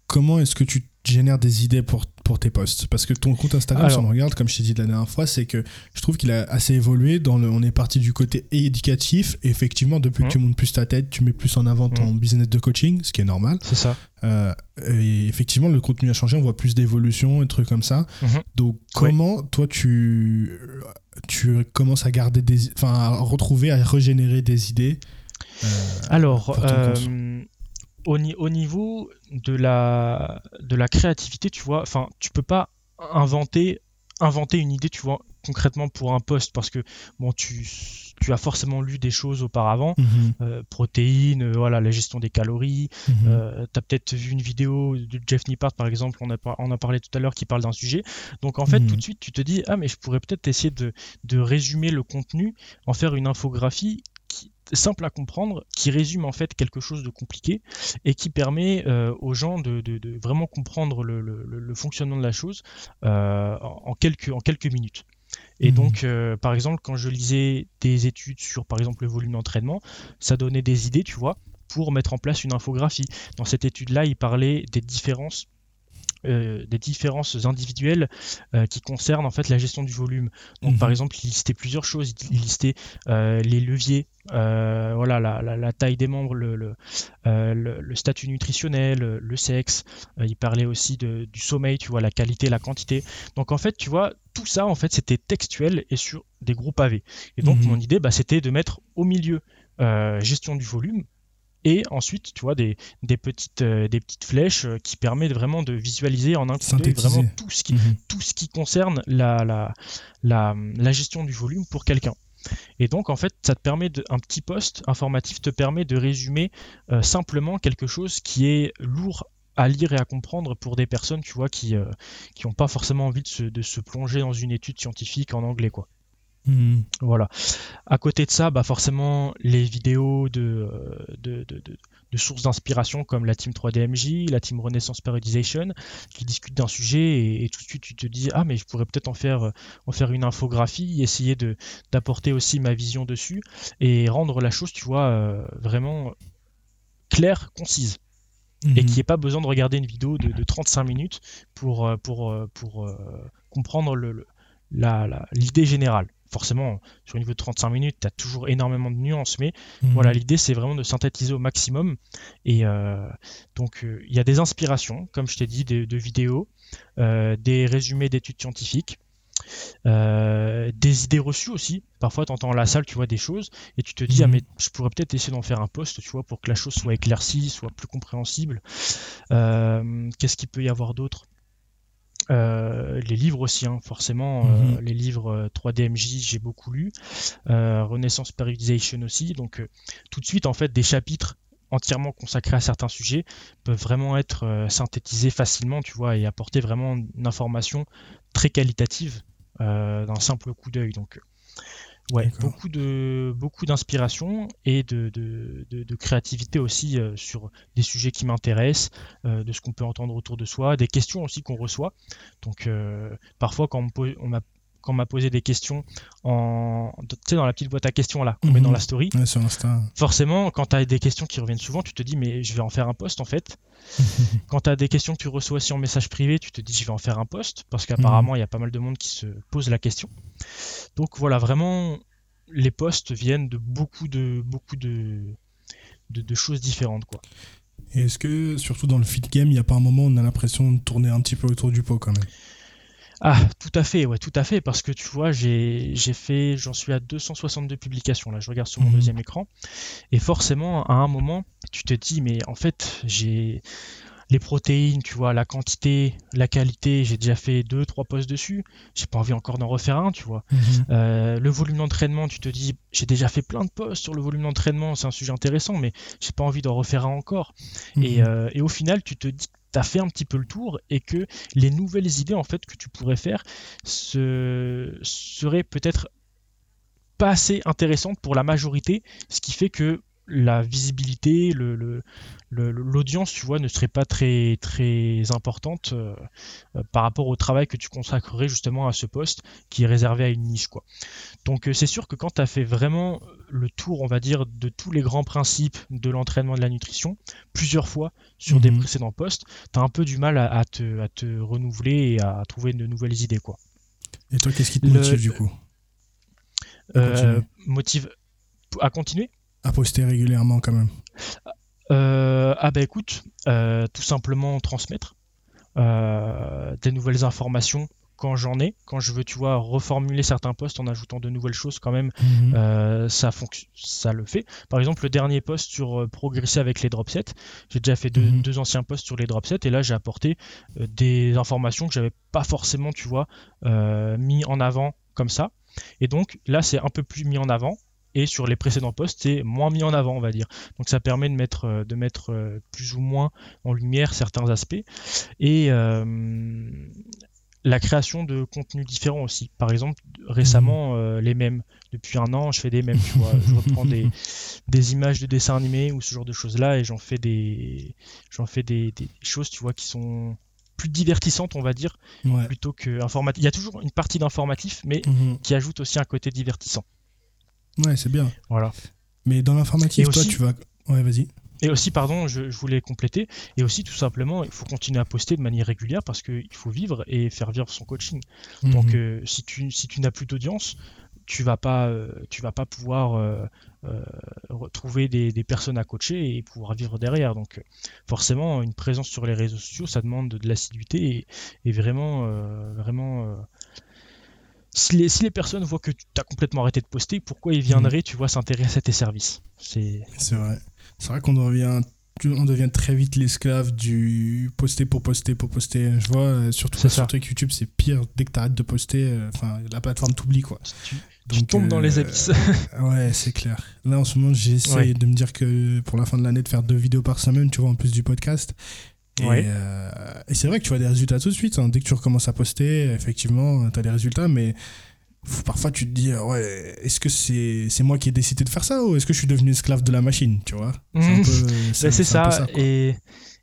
comment est-ce que tu génères des idées pour, pour tes posts Parce que ton compte Instagram, si on regarde, comme je t'ai dit la dernière fois, c'est que je trouve qu'il a assez évolué. Dans le, on est parti du côté éducatif. Et effectivement, depuis que mmh. tu montes plus ta tête, tu mets plus en avant ton mmh. business de coaching, ce qui est normal. C'est ça. Euh, et effectivement, le contenu a changé. On voit plus d'évolution et trucs comme ça. Mmh. Donc, comment toi, tu, tu commences à garder des. Enfin, à retrouver, à régénérer des idées Alors, euh, au, au, niveau de la, de la créativité, tu vois, enfin, tu peux pas inventer, inventer une idée, tu vois, concrètement pour un poste parce que bon tu, tu as forcément lu des choses auparavant mhm. euh, protéines voilà la gestion des calories mhm. tu as peut-être vu une vidéo de Jeff Nippard par exemple on a, on a parlé tout à l'heure qui parle d'un sujet donc en fait mhm. tout de suite tu te dis ah mais je pourrais peut-être essayer de, de résumer le contenu en faire une infographie simple à comprendre, qui résume en fait quelque chose de compliqué et qui permet euh, aux gens de, vraiment comprendre le, fonctionnement de la chose euh, en, quelques, en quelques minutes. Et mmh. donc, euh, par exemple, quand je lisais des études sur, par exemple, le volume d'entraînement, ça donnait des idées, tu vois, pour mettre en place une infographie. Dans cette étude-là, il parlait des différences euh, des différences individuelles euh, qui concernent en fait la gestion du volume. Donc par mhm. exemple, il listait plusieurs choses. Il listait euh, les leviers, voilà, la, taille des membres, le, le, statut nutritionnel, le sexe. il parlait aussi de, du sommeil, tu vois, la qualité, la quantité. Donc en fait, tu vois, tout ça en fait c'était textuel et sur des gros pavés. Et donc mhm. mon idée, bah, c'était de mettre au milieu gestion du volume et ensuite tu vois des, petites, euh, des petites flèches euh, qui permettent vraiment de visualiser en un coup d'œil vraiment tout ce qui, mhm. tout ce qui concerne la, la, la, gestion du volume pour quelqu'un. Et donc en fait ça te permet de, un petit post informatif te permet de résumer euh, simplement quelque chose qui est lourd à lire et à comprendre pour des personnes tu vois qui n'ont pas forcément envie de se, de se, plonger dans une étude scientifique en anglais quoi. Hmm. Voilà. À côté de ça, bah forcément, les vidéos de, de, sources d'inspiration comme la team 3DMJ, la team Renaissance Periodization, qui discutent d'un sujet et, tout de suite tu te dis ah mais je pourrais peut-être en faire en faire une infographie, essayer de d'apporter aussi ma vision dessus et rendre la chose, tu vois, euh, vraiment claire, concise. Et hmm. qu'il n'y ait pas besoin de regarder une vidéo de, 35 minutes pour, euh, pour, euh, pour, comprendre l'idée le, générale forcément, sur un niveau de 35 minutes, tu as toujours énormément de nuances, mais mhm. voilà, l'idée c'est vraiment de synthétiser au maximum. Et euh, donc, euh, il y a des inspirations, comme je t'ai dit, de, vidéos, euh, des résumés d'études scientifiques. des idées reçues aussi. Parfois, tu entends à la salle, tu vois des choses et tu te dis, ah, mhm. mais je pourrais peut-être essayer d'en faire un post, tu vois, pour que la chose soit éclaircie, soit plus compréhensible. Qu'est-ce qu'il peut y avoir d'autre? Euh, les livres aussi, hein, forcément, euh, mhm. les livres 3DMJ, euh, j'ai beaucoup lu. Renaissance Periodization aussi. Donc, tout de suite, en fait, des chapitres entièrement consacrés à certains sujets peuvent vraiment être synthétisés facilement, tu vois, et apporter vraiment une information très qualitative d'un simple coup d'œil. Donc, Ouais, beaucoup de beaucoup d'inspiration et de, de, créativité aussi euh, sur des sujets qui m'intéressent, euh, de ce qu'on peut entendre autour de soi, des questions aussi qu'on reçoit. Donc euh, parfois quand on, quand on m'a posé des questions en, tu sais, dans la petite boîte à questions là qu'on met dans Mhm. la story. Ouais, sur Insta. Forcément, quand tu as des questions qui reviennent souvent, tu te dis mais je vais en faire un post en fait. Quand tu as des questions que tu reçois aussi en message privé, tu te dis je vais en faire un post parce qu'apparemment il y a pas mal de monde qui se pose la question. Donc voilà, vraiment les posts viennent de beaucoup de beaucoup de de, de choses différentes quoi. Et est-ce que, surtout dans le feed game, il n'y a pas un moment où on a l'impression de tourner un petit peu autour du pot quand même? Ah, tout à fait, ouais, tout à fait, parce que tu vois, j'ai fait, j'en suis à 262 publications, là, je regarde sur mon Mhm. deuxième écran, et forcément, à un moment, tu te dis, mais en fait, j'ai les protéines, tu vois, la quantité, la qualité, j'ai déjà fait deux, trois posts dessus, j'ai pas envie encore d'en refaire un, tu vois. Euh, le volume d'entraînement, tu te dis, j'ai déjà fait plein de posts sur le volume d'entraînement, c'est un sujet intéressant, mais j'ai pas envie d'en refaire un encore. Et, Mhm. euh, et au final, tu te dis tu as fait un petit peu le tour et que les nouvelles idées en fait que tu pourrais faire se... seraient peut-être pas assez intéressantes pour la majorité, ce qui fait que la visibilité, l'audience, tu vois, ne serait pas très très importante euh, euh, par rapport au travail que tu consacrerais justement à ce poste qui est réservé à une niche, quoi. Donc euh, c'est sûr que quand tu as fait vraiment le tour, on va dire, de tous les grands principes de l'entraînement de la nutrition, plusieurs fois sur des Mhm. précédents postes, tu as un peu du mal à, à te, à te renouveler et à trouver de nouvelles idées, quoi. Et toi, qu'est-ce qui te Le- motive du coup? À Euh, motive à continuer? À poster régulièrement quand même. Euh, ah bah écoute, euh, tout simplement transmettre des nouvelles informations quand j'en ai, quand je veux, tu vois, reformuler certains posts en ajoutant de nouvelles choses quand même, Mhm. euh, ça, le fait. Par exemple, le dernier post sur euh, progresser avec les drop sets, j'ai déjà fait deux, Mhm. deux anciens posts sur les drop sets et là j'ai apporté euh, des informations que j'avais pas forcément, tu vois, mis en avant comme ça. Et donc là c'est un peu plus mis en avant et sur les précédents posts c'est moins mis en avant, on va dire. Donc ça permet de mettre, de mettre plus ou moins en lumière certains aspects et euh, la création de contenus différents aussi. Par exemple, récemment, euh, les mêmes. Depuis un an, je fais des mêmes, tu vois. Je reprends des, des images de dessins animés ou ce genre de choses-là et j'en fais des, j'en fais des, des choses, tu vois, qui sont plus divertissantes, on va dire, Ouais. plutôt que informatif. Il y a toujours une partie d'informatif, mais Mhm. qui ajoute aussi un côté divertissant. Ouais, c'est bien. Voilà. Mais dans l'informative, Et toi, aussi- tu vas. Ouais, vas-y. Et aussi, pardon, je, je voulais compléter, et aussi tout simplement, il faut continuer à poster de manière régulière parce qu'il faut vivre et faire vivre son coaching. Donc Mhm. euh, si tu si tu n'as plus d'audience, tu vas pas euh, tu vas pas pouvoir euh, euh, retrouver des, des personnes à coacher et pouvoir vivre derrière. Donc forcément une présence sur les réseaux sociaux, ça demande de, de l'assiduité et, et vraiment vraiment si les, si les personnes voient que tu as complètement arrêté de poster, pourquoi ils viendraient, tu vois, s'intéresser à tes services? C'est vrai. C'est vrai qu'on devient, on devient très vite l'esclave du poster pour poster pour poster. Je vois, euh, surtout sur ça. truc YouTube, c'est pire. Dès que tu arrêtes de poster, euh, la plateforme t'oublie, quoi. tu, tu Donc, tombes dans euh, les abysses. Ouais, c'est clair. Là, en ce moment, j'essaye Ouais. de me dire que pour la fin de l'année, de faire deux vidéos par semaine, tu vois, en plus du podcast. Et, Ouais. euh, et c'est vrai que tu vois des résultats tout de suite. hein. Dès que tu recommences à poster, effectivement, tu as des résultats, mais parfois tu te dis, euh, ouais, est-ce que c'est c'est moi qui ai décidé de faire ça ou est-ce que je suis devenu esclave de la machine, tu vois? C'est peu- Ben, ça, et,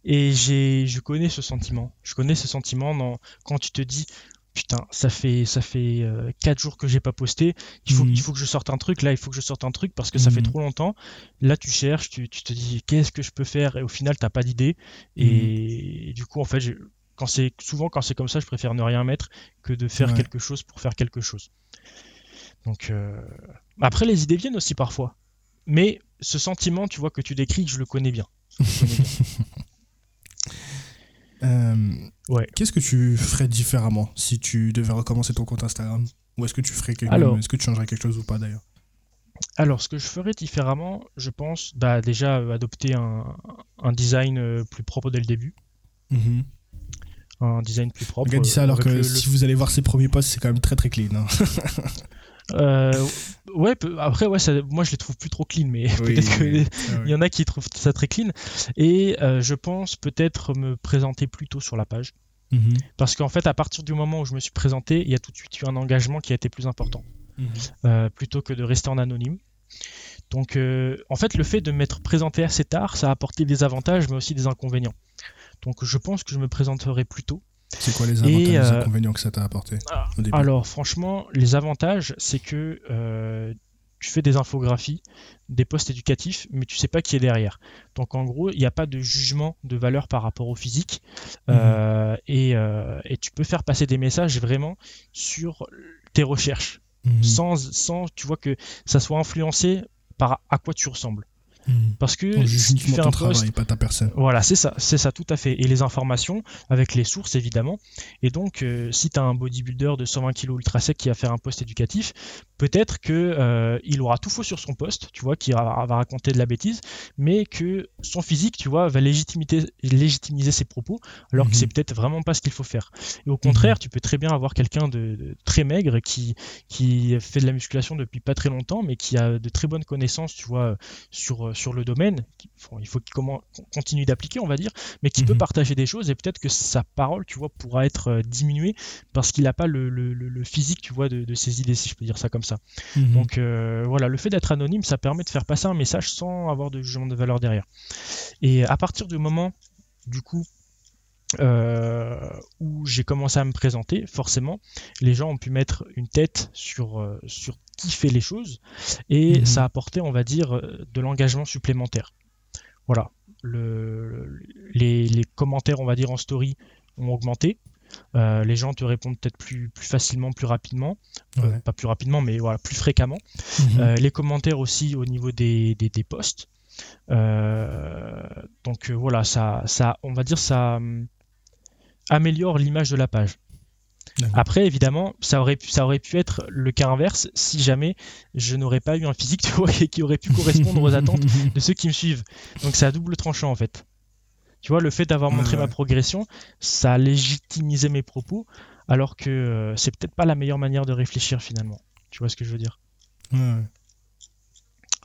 et j'ai, je connais ce sentiment. Je connais ce sentiment dans, quand tu te dis, putain, ça fait, ça fait 4 jours que j'ai pas posté, il faut, il faut que je sorte un truc, là, il faut que je sorte un truc parce que ça fait Mhm. trop longtemps. Là, tu cherches, tu, tu te dis, qu'est-ce que je peux faire, et au final, t'as pas d'idée. Et, et du coup, en fait, quand c'est, souvent, quand c'est comme ça, je préfère ne rien mettre que de faire Ouais. quelque chose pour faire quelque chose. Donc, euh, après, les idées viennent aussi parfois. Mais ce sentiment, tu vois, que tu décris, je le connais bien. Je le connais bien. Euh, Ouais. Qu'est-ce que tu ferais différemment si tu devais recommencer ton compte Instagram? Ou est-ce que tu ferais quelque... Est-ce que tu changerais quelque chose ou pas d'ailleurs? Alors, ce que je ferais différemment, je pense, bah, déjà euh, adopter un, un design euh, plus propre dès le début. Mhm. Un design plus propre. Le gars dit ça alors que le- le- si vous allez voir ses premiers posts, c'est quand même très très clean. hein. Euh, ouais, après, ouais, ça- moi je les trouve plus trop clean, mais peut-être que Ah y en a qui trouvent ça très clean. Et euh, je pense peut-être me présenter plus tôt sur la page. Mhm. Parce qu'en fait, à partir du moment où je me suis présenté, il y a tout de suite eu un engagement qui a été plus important. Mhm. euh, plutôt que de rester en anonyme. Donc, en fait, le fait de m'être présenté assez tard, ça a apporté des avantages, mais aussi des inconvénients. Donc, je pense que je me présenterai plus tôt. C'est quoi les avantages et les inconvénients que ça t'a apporté Alors, franchement, les avantages, c'est que tu fais des infographies, des posts éducatifs, mais tu sais pas qui est derrière. Donc en gros, il n'y a pas de jugement de valeur par rapport au physique. Mhm. Euh, euh, et, tu peux faire passer des messages vraiment sur tes recherches, mhm. sans, sans, tu vois, que ça soit influencé par à quoi tu ressembles. Hmm. Parce que si tu fais un post, pas ta personne. Voilà, c'est ça, c'est ça, tout à fait. Et les informations avec les sources évidemment. Et donc, euh, si tu as un bodybuilder de 120 kg ultra sec qui va faire un post éducatif, peut-être que euh, il aura tout faux sur son post, tu vois, qui va, raconter de la bêtise, mais que son physique, tu vois, va légitimiser ses propos, alors que c'est mhm. peut-être vraiment pas ce qu'il faut faire. Et au contraire, mhm. tu peux très bien avoir quelqu'un de, très maigre qui qui fait de la musculation depuis pas très longtemps, mais qui a de très bonnes connaissances, tu vois, sur euh, sur le domaine, il faut qu'il continue d'appliquer, on va dire, mais qui peut mhm. partager des choses et peut-être que sa parole, tu vois, pourra être euh, diminuée parce qu'il n'a pas le, physique, tu vois, de, ses idées, si je peux dire ça comme ça. Mhm. Donc euh, voilà, le fait d'être anonyme, ça permet de faire passer un message sans avoir de jugement de valeur derrière. Et à partir du moment, du coup, où j'ai commencé à me présenter, forcément, les gens ont pu mettre une tête sur, sur qui fait les choses et mhm. ça a apporté, on va dire, euh, de l'engagement supplémentaire. Voilà. Le, les, commentaires, on va dire, en story ont augmenté. Euh, les gens te répondent peut-être plus, plus facilement, plus rapidement. Euh, pas plus rapidement, mais voilà, plus fréquemment. Mhm. les commentaires aussi au niveau des, des, des posts. donc voilà, ça, ça, on va dire, ça hum, améliore l'image de la page. Après, évidemment, ça aurait, pu, ça aurait pu être le cas inverse si jamais je n'aurais pas eu un physique qui aurait pu correspondre aux attentes de ceux qui me suivent. Donc c'est à double tranchant en fait. Tu vois, le fait d'avoir montré ma progression, ça a légitimisé mes propos, alors que euh, c'est peut-être pas la meilleure manière de réfléchir finalement. Tu vois ce que je veux dire?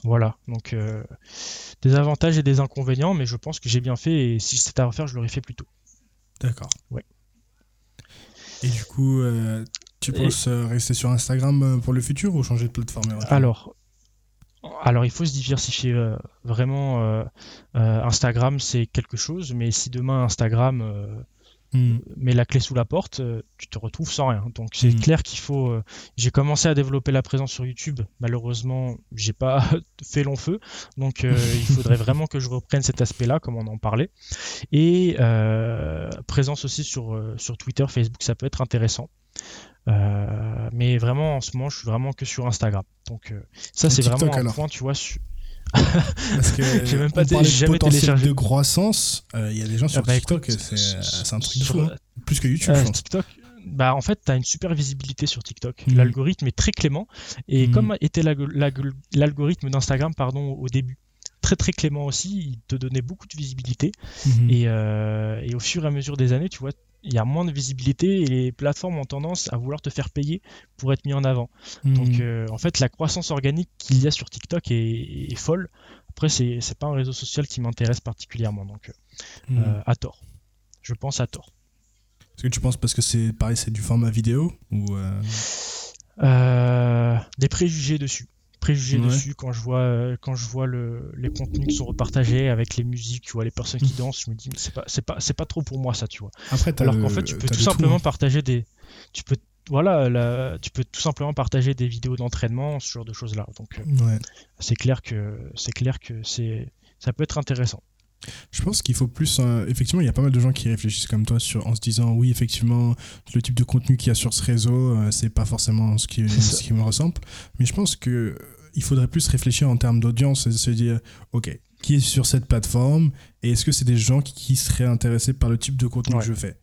Voilà, donc euh, des avantages et des inconvénients, mais je pense que j'ai bien fait et si c'était à refaire, je l'aurais fait plus tôt. D'accord. Ouais. Et du coup, euh, tu penses euh, rester sur Instagram euh, pour le futur ou changer de plateforme Alors, alors, il faut se diversifier vraiment. Instagram, c'est quelque chose, mais si demain Instagram hmm. met la clé sous la porte, tu te retrouves sans rien. Donc, c'est hmm. clair qu'il faut. j'ai commencé à développer la présence sur YouTube. Malheureusement, j'ai pas fait long feu. Donc, il faudrait vraiment que je reprenne cet aspect-là, comme on en parlait. Et présence aussi sur, sur Twitter, Facebook, ça peut être intéressant. Euh, mais vraiment, en ce moment, je suis vraiment que sur Instagram. Donc, euh, ça, c'est vraiment un point, tu vois. Parce que j'ai même pas jamais téléchargé de croissance. Euh, il y a des gens sur ah bah, TikTok, c'est un truc fou, hein. plus que YouTube. TikTok, bah en fait, tu as une super visibilité sur TikTok. Mm. L'algorithme est très clément et mm. comme était l'algorithme d'Instagram pardon au début, très très clément aussi, il te donnait beaucoup de visibilité mm-hmm. et, et, au fur et à mesure des années, tu vois, il y a moins de visibilité et les plateformes ont tendance à vouloir te faire payer pour être mis en avant. Hmm. Donc euh, en fait, la croissance organique qu'il y a sur TikTok est, folle. Après, c'est, c'est pas un réseau social qui m'intéresse particulièrement, donc euh, hmm. euh, à tort. Je pense à tort. Est-ce que tu penses parce que c'est pareil, c'est du format vidéo ou des préjugés dessus préjugés dessus quand je vois euh, quand je vois le, les contenus qui sont repartagés avec les musiques tu vois les personnes qui dansent je me dis c'est pas c'est pas c'est pas trop pour moi ça tu vois. Alors qu'en fait tu peux tout simplement hein. partager des tu peux voilà tu peux tout simplement partager des vidéos d'entraînement ce genre de choses là donc euh, c'est clair que c'est clair que c'est ça peut être intéressant je pense qu'il faut plus. Euh, effectivement, il y a pas mal de gens qui réfléchissent comme toi sur, en se disant oui, effectivement, le type de contenu qu'il y a sur ce réseau, c'est pas forcément ce qui, ce qui me ressemble. Mais je pense que il faudrait plus réfléchir en termes d'audience et se dire, ok, qui est sur cette plateforme et est-ce que c'est des gens qui, seraient intéressés par le type de contenu que je fais?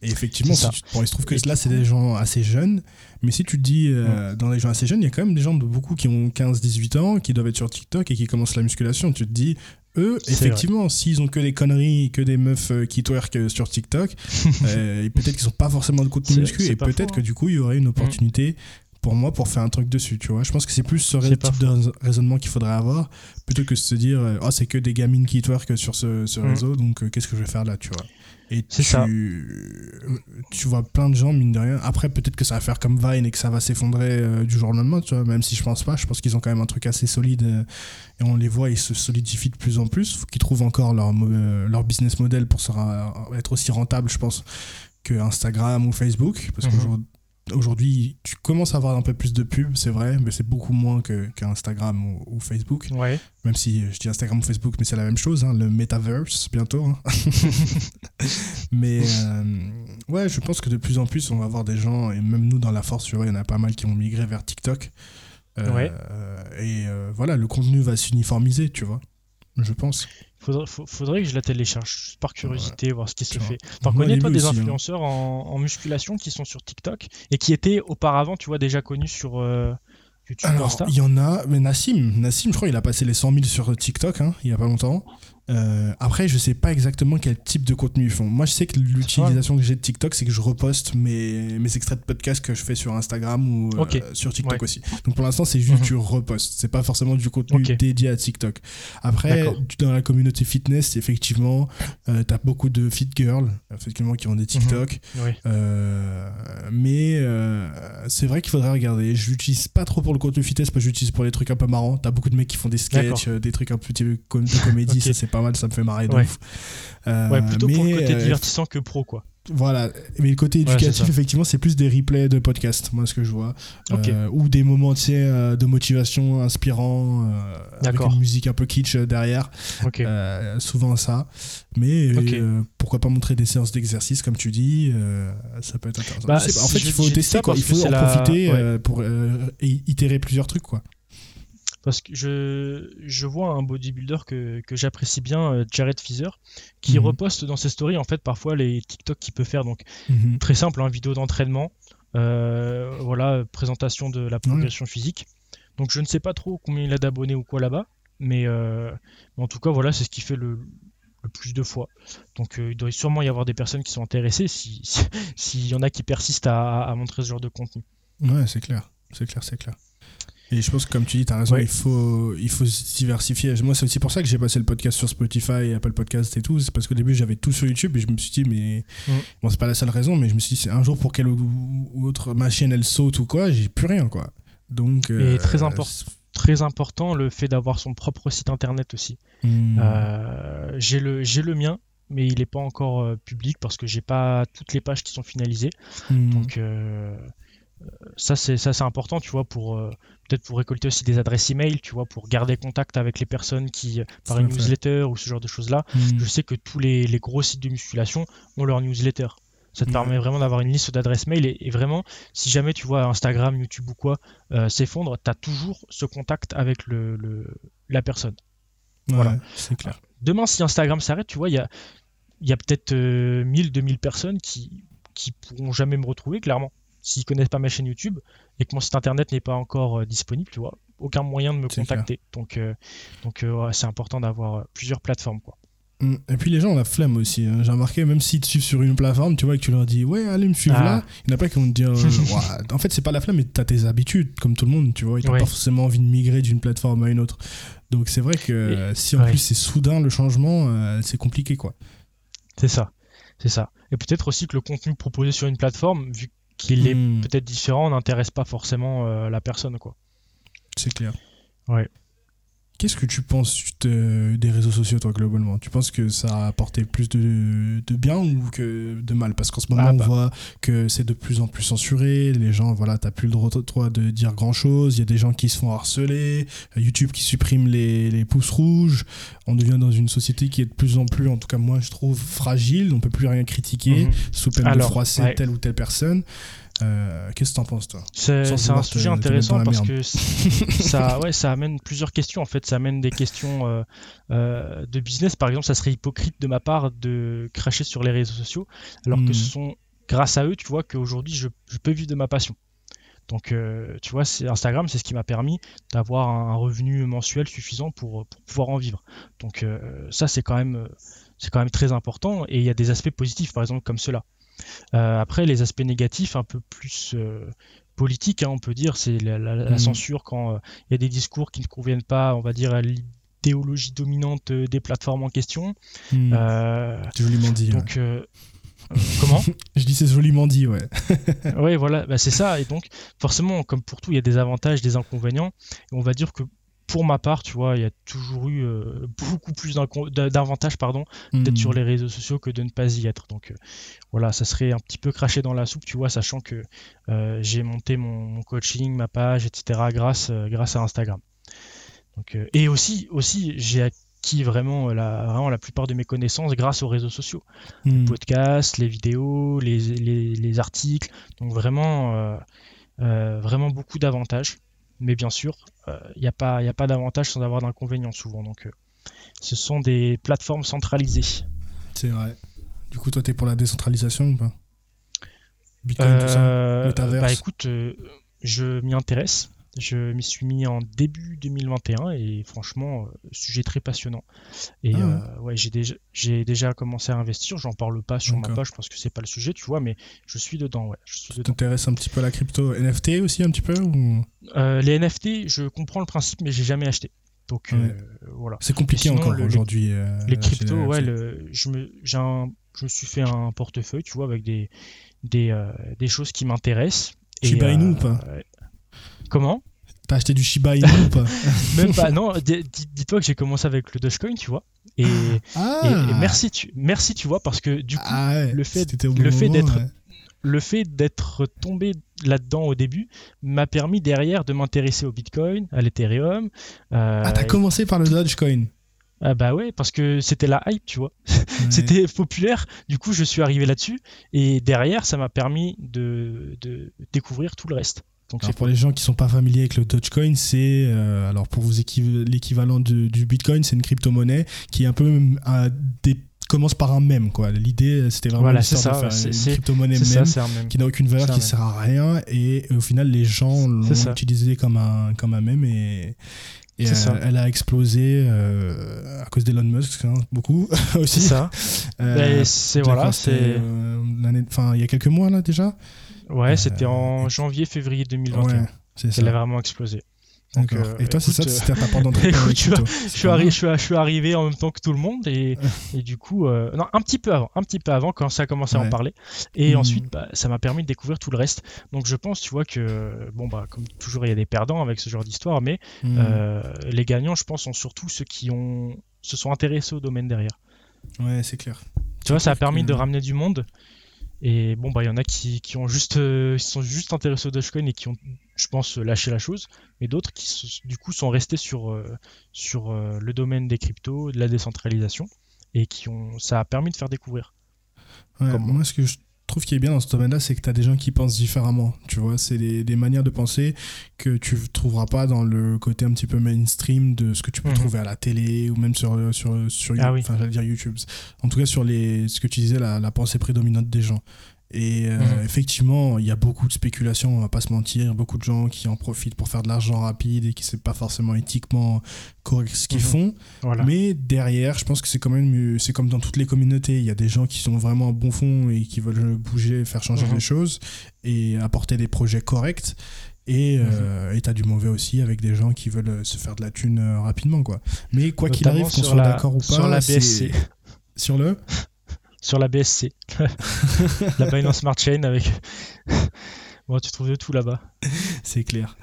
Et effectivement, il se trouve que là, c'est des gens assez jeunes. Mais si tu te dis, euh, dans les gens assez jeunes, il y a quand même des gens de beaucoup qui ont 15-18 ans, qui doivent être sur TikTok et qui commencent la musculation. Tu te dis, eux, effectivement, s'ils ont que des conneries, que des meufs euh, qui twerkent sur TikTok, euh, peut-être qu'ils sont pas forcément de contenu muscu. Et peut-être que hein. du coup, il y aurait une opportunité pour moi pour faire un truc dessus, tu vois. Je pense que c'est plus ce type de raisonnement qu'il faudrait avoir plutôt que de se dire oh, c'est que des gamines qui twerk sur ce, ce mm. réseau, donc euh, qu'est-ce que je vais faire là, tu vois. Et tu, ça. tu vois plein de gens, mine de rien. Après, peut-être que ça va faire comme Vine et que ça va s'effondrer euh, du jour au lendemain, tu vois. Même si je pense pas, je pense qu'ils ont quand même un truc assez solide et on les voit, ils se solidifient de plus en plus. Faut qu'ils trouvent encore leur, leur business model pour être aussi rentable, je pense que Instagram ou Facebook, parce Mhm. qu'aujourd'hui aujourd'hui, tu commences à avoir un peu plus de pubs, c'est vrai, mais c'est beaucoup moins qu'Instagram ou, ou Facebook. Ouais. Même si euh, je dis Instagram ou Facebook, mais c'est la même chose, hein, le metaverse bientôt. hein. mais euh, ouais, je pense que de plus en plus, on va avoir des gens, et même nous dans la force, tu vois, il y en a pas mal qui ont migré vers TikTok. Euh, Ouais. Et euh, voilà, le contenu va s'uniformiser, tu vois, je pense. Faudrait, faudrait que je la télécharge, juste par curiosité, voir ce qui se fait. T'en connais toi des hein. influenceurs en, en musculation qui sont sur TikTok et qui étaient auparavant, tu vois, déjà connus sur euh, YouTube, Alors, Insta il y en a, mais Nassim, Nassim, je crois, il a passé les 100 000 sur TikTok, hein, il y a pas longtemps. Euh, après, je sais pas exactement quel type de contenu ils font. Moi, je sais que l'utilisation que j'ai de TikTok, c'est que je reposte mes, mes extraits de podcast que je fais sur Instagram ou euh, sur TikTok Ouais. aussi. Donc pour l'instant, c'est juste Mhm. tu repostes. C'est pas forcément du contenu dédié à TikTok. Après, dans la communauté fitness, effectivement, euh, t'as beaucoup de fit girls, effectivement, qui ont des TikTok. Oui. Euh, mais c'est vrai qu'il faudrait regarder. Je l'utilise pas trop pour le contenu fitness, parce que j'utilise pour les trucs un peu marrants. T'as beaucoup de mecs qui font des sketchs, des trucs un peu comme de comédie, Ok. ça c'est pas mal, ça me fait marrer de Ouais. ouf. Euh, Ouais, plutôt pour le mais, côté euh, divertissant que pro, quoi. Voilà, mais le côté éducatif, effectivement, c'est plus des replays de podcasts, moi, ce que je vois. Euh, ou des moments, tu sais, de motivation inspirants, euh, avec une musique un peu kitsch derrière. Ok. Euh, souvent ça. Mais pourquoi pas montrer des séances d'exercice, comme tu dis, ça peut être intéressant. Bah, en si fait, il faut tester, quoi. il faut en la- profiter ouais. pour itérer plusieurs trucs, quoi. Parce que je, je vois un bodybuilder que, que j'apprécie bien, euh, Jared Fizer, qui Mhm. reposte dans ses stories, en fait, parfois les TikTok qu'il peut faire. Donc, Mhm. très simple, hein, vidéo d'entraînement, euh, voilà, présentation de la progression physique. Donc je ne sais pas trop combien il a d'abonnés ou quoi là-bas, mais, euh, mais en tout cas voilà, c'est ce qui fait le, le plus de fois. Donc euh, il doit sûrement y avoir des personnes qui sont intéressées si si- s'il y en a qui persistent à, à montrer ce genre de contenu. Ouais, c'est clair. C'est clair, c'est clair. Et je pense que comme tu dis, tu as raison, Ouais. il, faut, il faut se diversifier. Moi, c'est aussi pour ça que j'ai passé le podcast sur Spotify, Apple Podcast et tout. C'est parce qu'au début, j'avais tout sur YouTube et je me suis dit, mais. Mm. Bon, c'est pas la seule raison, mais je me suis dit, c'est un jour pour quelle ou- autre machine elle saute ou quoi, j'ai plus rien, quoi. Donc. Et très important. Très important le fait d'avoir son propre site internet aussi. Hmm. Euh, j'ai le mien, mais il n'est pas encore euh, public parce que j'ai pas toutes les pages qui sont finalisées. Hmm. Donc euh, euh, ça c'est ça c'est important, tu vois, pour euh, peut-être pour récolter aussi des adresses email, tu vois, pour garder contact avec les personnes qui euh, par une newsletter ou ce genre de choses là. Hmm. Je sais que tous les, les gros sites de musculation ont leur newsletter. Ça te Ouais. permet vraiment d'avoir une liste d'adresses mail et, et vraiment, si jamais tu vois Instagram, YouTube ou quoi euh, s'effondre, tu as toujours ce contact avec le, le- la personne. Ouais, voilà. c'est clair. Demain, si Instagram s'arrête, tu vois, il y a, il y a peut-être euh, 1000, 2000 personnes qui, qui pourront jamais me retrouver, clairement. S'ils connaissent pas ma chaîne YouTube et que mon site internet n'est pas encore euh, disponible, tu vois, aucun moyen de me contacter. Donc, euh, donc euh, ouais, c'est important d'avoir plusieurs plateformes, quoi. Hmm. Et puis les gens ont la flemme aussi. hein. J'ai remarqué, même s'ils te suivent sur une plateforme, tu vois, et que tu leur dis, ouais, allez me suivre Ah. là, il n'y en a pas qui vont te dire, en fait, c'est pas la flemme, mais t'as tes habitudes, comme tout le monde, tu vois, et t'as Ouais. pas forcément envie de migrer d'une plateforme à une autre. Donc c'est vrai que si en plus c'est soudain le changement, euh, c'est compliqué, quoi. C'est ça, c'est ça. Et peut-être aussi que le contenu proposé sur une plateforme, vu qu'il est Hmm. peut-être différent, n'intéresse pas forcément euh, la personne, quoi. C'est clair. Ouais. Qu'est-ce que tu penses de- des réseaux sociaux, toi, globalement? Tu penses que ça a apporté plus de, de bien ou que de mal? Parce qu'en ce moment, Ah on bah. voit que c'est de plus en plus censuré. Les gens, voilà, t'as plus le droit toi, de dire grand-chose. Il y a des gens qui se font harceler. euh, YouTube qui supprime les, les pouces rouges. On devient dans une société qui est de plus en plus, en tout cas moi, je trouve, fragile. On peut plus rien critiquer Mhm. sous peine de froisser ouais. telle ou telle personne. Euh, Qu'est-ce que t'en penses, toi C'est un sujet te intéressant parce merde. que ça, ouais, ça amène plusieurs questions en fait. Ça amène des questions euh, euh, de business. Par exemple, ça serait hypocrite de ma part de cracher sur les réseaux sociaux alors Hmm. que ce sont grâce à eux, tu vois, qu'aujourd'hui je, je peux vivre de ma passion. Donc, euh, tu vois, Instagram, c'est ce qui m'a permis d'avoir un revenu mensuel suffisant pour, pour pouvoir en vivre. Donc, euh, ça, c'est quand même, c'est quand même très important. Et il y a des aspects positifs, par exemple, comme cela. Euh, après, les aspects négatifs, un peu plus euh, politiques, hein, on peut dire, c'est la, la- la Mhm. censure quand euh, il y a des discours qui ne conviennent pas, on va dire, à l'idéologie dominante euh, des plateformes en question. Euh, C'est joliment dit. donc, euh, euh, comment Je dis c'est joliment dit, ouais. Oui, voilà, bah, c'est ça. Et donc, forcément, comme pour tout, il y a des avantages, des inconvénients. Et on va dire que pour ma part, tu vois, il y a toujours eu euh, beaucoup plus d'avantages pardon, d'être sur hmm. les réseaux sociaux que de ne pas y être. Donc euh, voilà, ça serait un petit peu craché dans la soupe, tu vois, sachant que euh, j'ai monté mon, coaching, ma page, etc. grâce, grâce à Instagram. Donc, et aussi, aussi j'ai acquis vraiment la, vraiment la plupart de mes connaissances grâce aux réseaux sociaux. Les hmm. podcasts, les vidéos, les, les articles. Donc vraiment, vraiment beaucoup d'avantages mais bien sûr, il euh, n'y a pas, y a pas d'avantage sans avoir d'inconvénients souvent. Donc, euh, ce sont des plateformes centralisées. C'est vrai. Du coup, toi, tu es pour la décentralisation ou pas? Bitcoin, tout ça? Euh, Bah écoute, je m'y intéresse. Je m'y suis mis en début 2021 et franchement, euh, sujet très passionnant. Et ah euh, ouais, j'ai déjà, j'ai déjà commencé à investir. J'en parle pas sur ma page parce que c'est pas le sujet, tu vois, mais je suis dedans. Ouais, je suis t'intéresses un petit peu à la crypto NFT aussi, un petit peu ou... Euh, les NFT, je comprends le principe, mais j'ai jamais acheté. Donc voilà. C'est compliqué encore aujourd'hui. les cryptos, ouais, je me, j'ai je me suis fait un portefeuille, tu vois, avec des, des, des choses qui m'intéressent. Shiba Inu ou pas? Comment T'as acheté du Shiba Inu ou pas Même pas, non. Dis-toi que j'ai commencé avec le Dogecoin, tu vois. Et, ah. merci, tu, merci, tu vois, parce que du coup, ah le fait, le fait d'être, le fait d'être tombé là-dedans au début m'a permis derrière de m'intéresser au Bitcoin, à l'Ethereum. Euh, ah, t'as commencé par le Dogecoin ah bah ouais, parce que c'était la hype, tu vois. c'était populaire, du coup je suis arrivé là-dessus, et derrière ça m'a permis de, de découvrir tout le reste. Donc pour les gens qui sont pas familiers avec le Dogecoin, c'est euh, alors pour vous l'équivalent du Bitcoin, c'est une crypto-monnaie qui est un peu des commence par un mème quoi. L'idée c'était vraiment voilà, de faire une crypto-monnaie mème, qui n'a aucune valeur, qui sert à rien et au final les gens l'ont utilisé comme un comme un mème et et euh, elle a explosé euh, à cause d'Elon Musk, hein, beaucoup aussi. C'est ça. c'est voilà, c'est enfin il y a quelques mois là déjà. Ouais, c'était en janvier-février 2021. Ouais, c'est ça. Elle a vraiment explosé. Euh, et toi, c'est ça, c'était ta porte d'entrée je, suis arrivé, je, suis, arrivé en même temps que tout le monde et, et du coup, euh, non, un petit peu avant, un petit peu avant quand ça a commencé à en parler. Et hmm. ensuite, bah, ça m'a permis de découvrir tout le reste. Donc, je pense, tu vois que, bon, bah, comme toujours, il y a des perdants avec ce genre d'histoire, mais hmm. euh, les gagnants, je pense, sont surtout ceux qui ont, se sont intéressés au domaine derrière. Ouais, c'est clair. Tu vois, ça a permis de ramener du monde. Et bon, bah, il y en a qui, qui ont juste, euh, sont juste intéressés au Dogecoin et qui ont, je pense, lâché la chose. Mais d'autres qui, du coup, sont restés sur, euh, sur euh, le domaine des cryptos, de la décentralisation. Et qui ont, ça a permis de faire découvrir. moi, ce que je trouve qui est bien dans ce domaine-là, c'est que tu as des gens qui pensent différemment. Tu vois, c'est des, des, manières de penser que tu trouveras pas dans le côté un petit peu mainstream de ce que tu peux mhm. trouver à la télé ou même sur, sur, sur ah enfin, dire YouTube. En tout cas, sur les, ce que tu disais, la, la pensée prédominante des gens. Et euh, mhm. effectivement, il y a beaucoup de spéculation, on va pas se mentir, beaucoup de gens qui en profitent pour faire de l'argent rapide et qui c'est pas forcément éthiquement correct ce qu'ils mhm. font. Mais derrière, je pense que c'est quand même c'est comme dans toutes les communautés, il y a des gens qui sont vraiment bon fond et qui veulent bouger, faire changer mhm. les choses et apporter des projets corrects. Et euh, tu as du mauvais aussi avec des gens qui veulent se faire de la thune euh, rapidement quoi. Mais quoi qu'il arrive, qu'on soit d'accord ou pas, sur la BSC. Sur le sur la BSC, la Binance Smart Chain avec. bon, tu trouves de tout là-bas. C'est clair.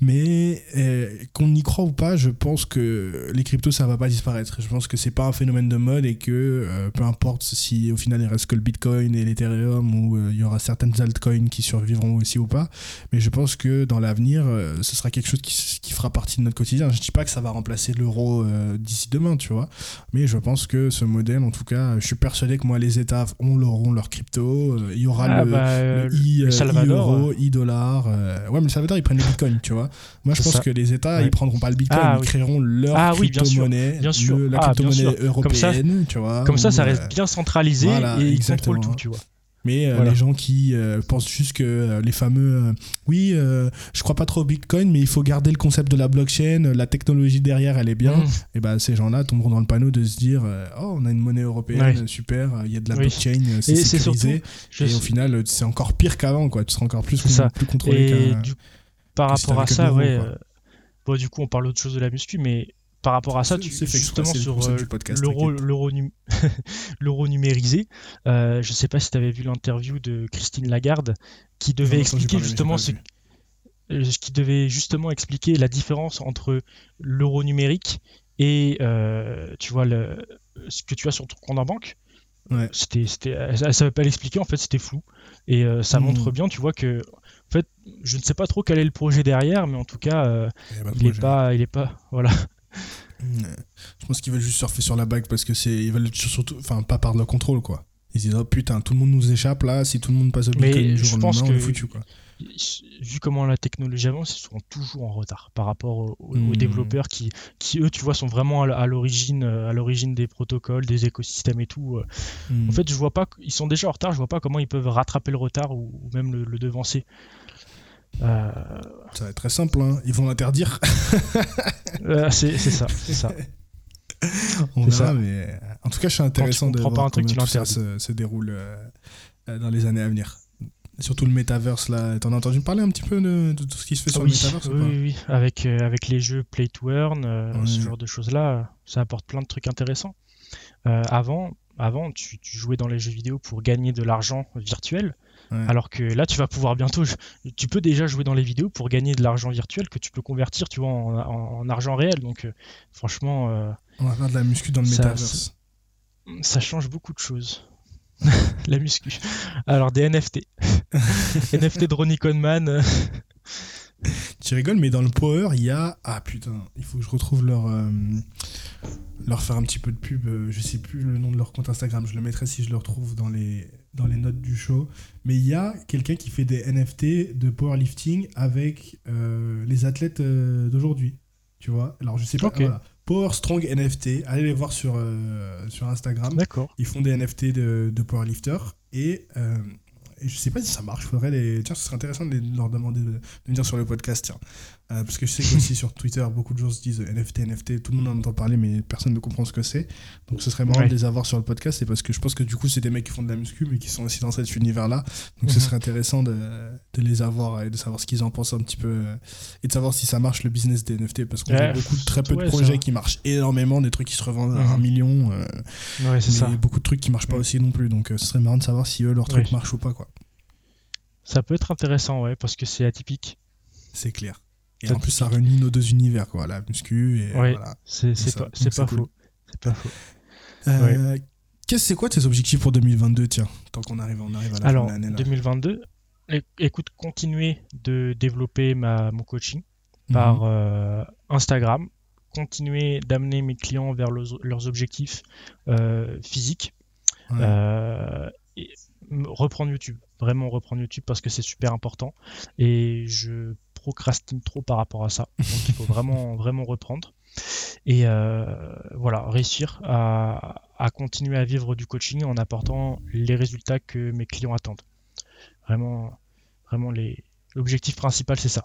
Mais euh, qu'on y croit ou pas, je pense que les cryptos, ça va pas disparaître. Je pense que c'est pas un phénomène de mode et que euh, peu importe si au final il reste que le Bitcoin et l'Ethereum ou euh, il y aura certaines altcoins qui survivront aussi ou pas. Mais je pense que dans l'avenir, ce sera quelque chose qui, qui, fera partie de notre quotidien. Je dis pas que ça va remplacer l'euro d'ici demain, tu vois. Mais je pense que ce modèle, en tout cas, je suis persuadé que moi, les États auront leur crypto. Il y aura ah le, bah, le, euro, i-dollar. Ouais, mais le Salvador, ils prennent le Bitcoin, tu vois. Moi, je pense que les États, ils prendront pas le Bitcoin, ah ils créeront leur ah crypto-monnaie, bien sûr, la ah, crypto-monnaie européenne, comme ça, tu vois. Comme ça, ça reste bien centralisé et ils contrôlent tout, tu vois. Mais euh, les gens qui euh, pensent juste que euh, les fameux oui, je crois pas trop au Bitcoin, mais il faut garder le concept de la blockchain, la technologie derrière, elle est bien. Mm. Et ben ces gens-là tomberont dans le panneau de se dire oh, on a une monnaie européenne, super, il y a de la blockchain, c'est sécurisé. et au final, c'est encore pire qu'avant, quoi. Tu seras encore plus, plus contrôlé par rapport à ça, ouais. Bon, du coup, on parle autre chose de la muscu, mais par rapport à ça, tu, justement sur euh, l'euro numérisé, euh, je sais pas si tu avais vu l'interview de Christine Lagarde qui devait expliquer justement ce ce qui devait justement expliquer la différence entre l'euro numérique et tu vois le, ce que tu as sur ton compte en banque. Ouais. C'était, c'était, ça, savait pas l'expliquer en fait, c'était flou et ça hmm. montre bien, tu vois que en fait, je ne sais pas trop quel est le projet derrière, mais en tout cas, il, est pas, il est pas, voilà. Je pense qu'ils veulent juste surfer sur la bague parce que c'est, ils veulent surtout, enfin pas par le contrôle quoi. Ils disent oh putain tout le monde nous échappe là, si tout le monde passe au bitcoin jour je pense que, on est foutu quoi vu comment la technologie avance, ils seront toujours en retard par rapport aux, hmm. développeurs qui, qui, eux, tu vois, sont vraiment à l'origine, à l'origine des protocoles, des écosystèmes et tout. Euh. Hmm. En fait, je vois pas, ils sont déjà en retard. Je vois pas comment ils peuvent rattraper le retard ou, même le, devancer. Euh. Ça va être très simple, hein. ils vont l'interdire. Euh, c'est ça, c'est ça. On verra, mais en tout cas, je suis intéressant de voir un truc, comment tout ça se, déroule dans les années à venir. Surtout le metaverse là, t'en as entendu parler un petit peu de, tout ce qui se fait sur le metaverse Oui, oui, oui. Avec, euh, avec les jeux Play to Earn, euh, ce genre de choses là, ça apporte plein de trucs intéressants. Euh, avant, avant tu, jouais dans les jeux vidéo pour gagner de l'argent virtuel, alors que là tu vas pouvoir bientôt, tu peux déjà jouer dans les vidéos pour gagner de l'argent virtuel que tu peux convertir, tu vois, en, argent réel. Donc franchement, on va faire de la muscu dans le metaverse. ça change beaucoup de choses. la muscu. Alors des NFT. NFT de Ronnie Coleman. tu rigoles, mais dans le Power, il y a. Ah putain, il faut que je retrouve leur. Euh, leur faire un petit peu de pub. Euh, je sais plus le nom de leur compte Instagram. Je le mettrai si je le retrouve dans les, dans les notes du show. Mais il y a quelqu'un qui fait des NFT de powerlifting avec euh, les athlètes d'aujourd'hui. Tu vois Alors je sais pas. Power Strong NFT. Allez les voir sur, sur Instagram. D'accord. Ils font des NFT de, de powerlifter. Et je sais pas si ça marche. Faudrait les. Tiens, ce serait intéressant de, leur demander de, venir sur le podcast. Euh, parce que je sais qu'aussi sur Twitter, beaucoup de gens se disent NFT, NFT. Tout le monde en entend parler, mais personne ne comprend ce que c'est. Donc ce serait marrant de les avoir sur le podcast. C'est parce que je pense que du coup, c'est des mecs qui font de la muscu, mais qui sont aussi dans cet univers-là. Donc ce mhm. serait intéressant de, de, les avoir et de savoir ce qu'ils en pensent un petit peu. Euh, et de savoir si ça marche le business des NFT. Parce qu'on a beaucoup, très peu de projets qui marchent énormément, des trucs qui se revendent à un mhm. million. Euh, c'est ça. beaucoup de trucs qui marchent pas aussi non plus. Donc ce serait marrant de savoir si eux, leur truc marche ou pas. quoi. Ça peut être intéressant, ouais, parce que c'est atypique. C'est clair. Et en plus, ça réunit nos deux univers, quoi, la muscu et voilà. C'est pas, pas, faux. C'est pas faux. Euh, Qu'est-ce c'est quoi tes objectifs pour 2022, tiens, tant qu'on arrive, on arrive à la fin de l'année 2022, écoute, continuer de développer ma, mon coaching par mhm. euh, Instagram, continuer d'amener mes clients vers leurs objectifs euh, physiques, euh, et reprendre YouTube vraiment reprendre YouTube parce que c'est super important et je procrastine trop par rapport à ça. Donc il faut vraiment, vraiment reprendre. Et euh, voilà, réussir à, continuer à vivre du coaching en apportant les résultats que mes clients attendent. Vraiment, vraiment l'objectif principal, c'est ça.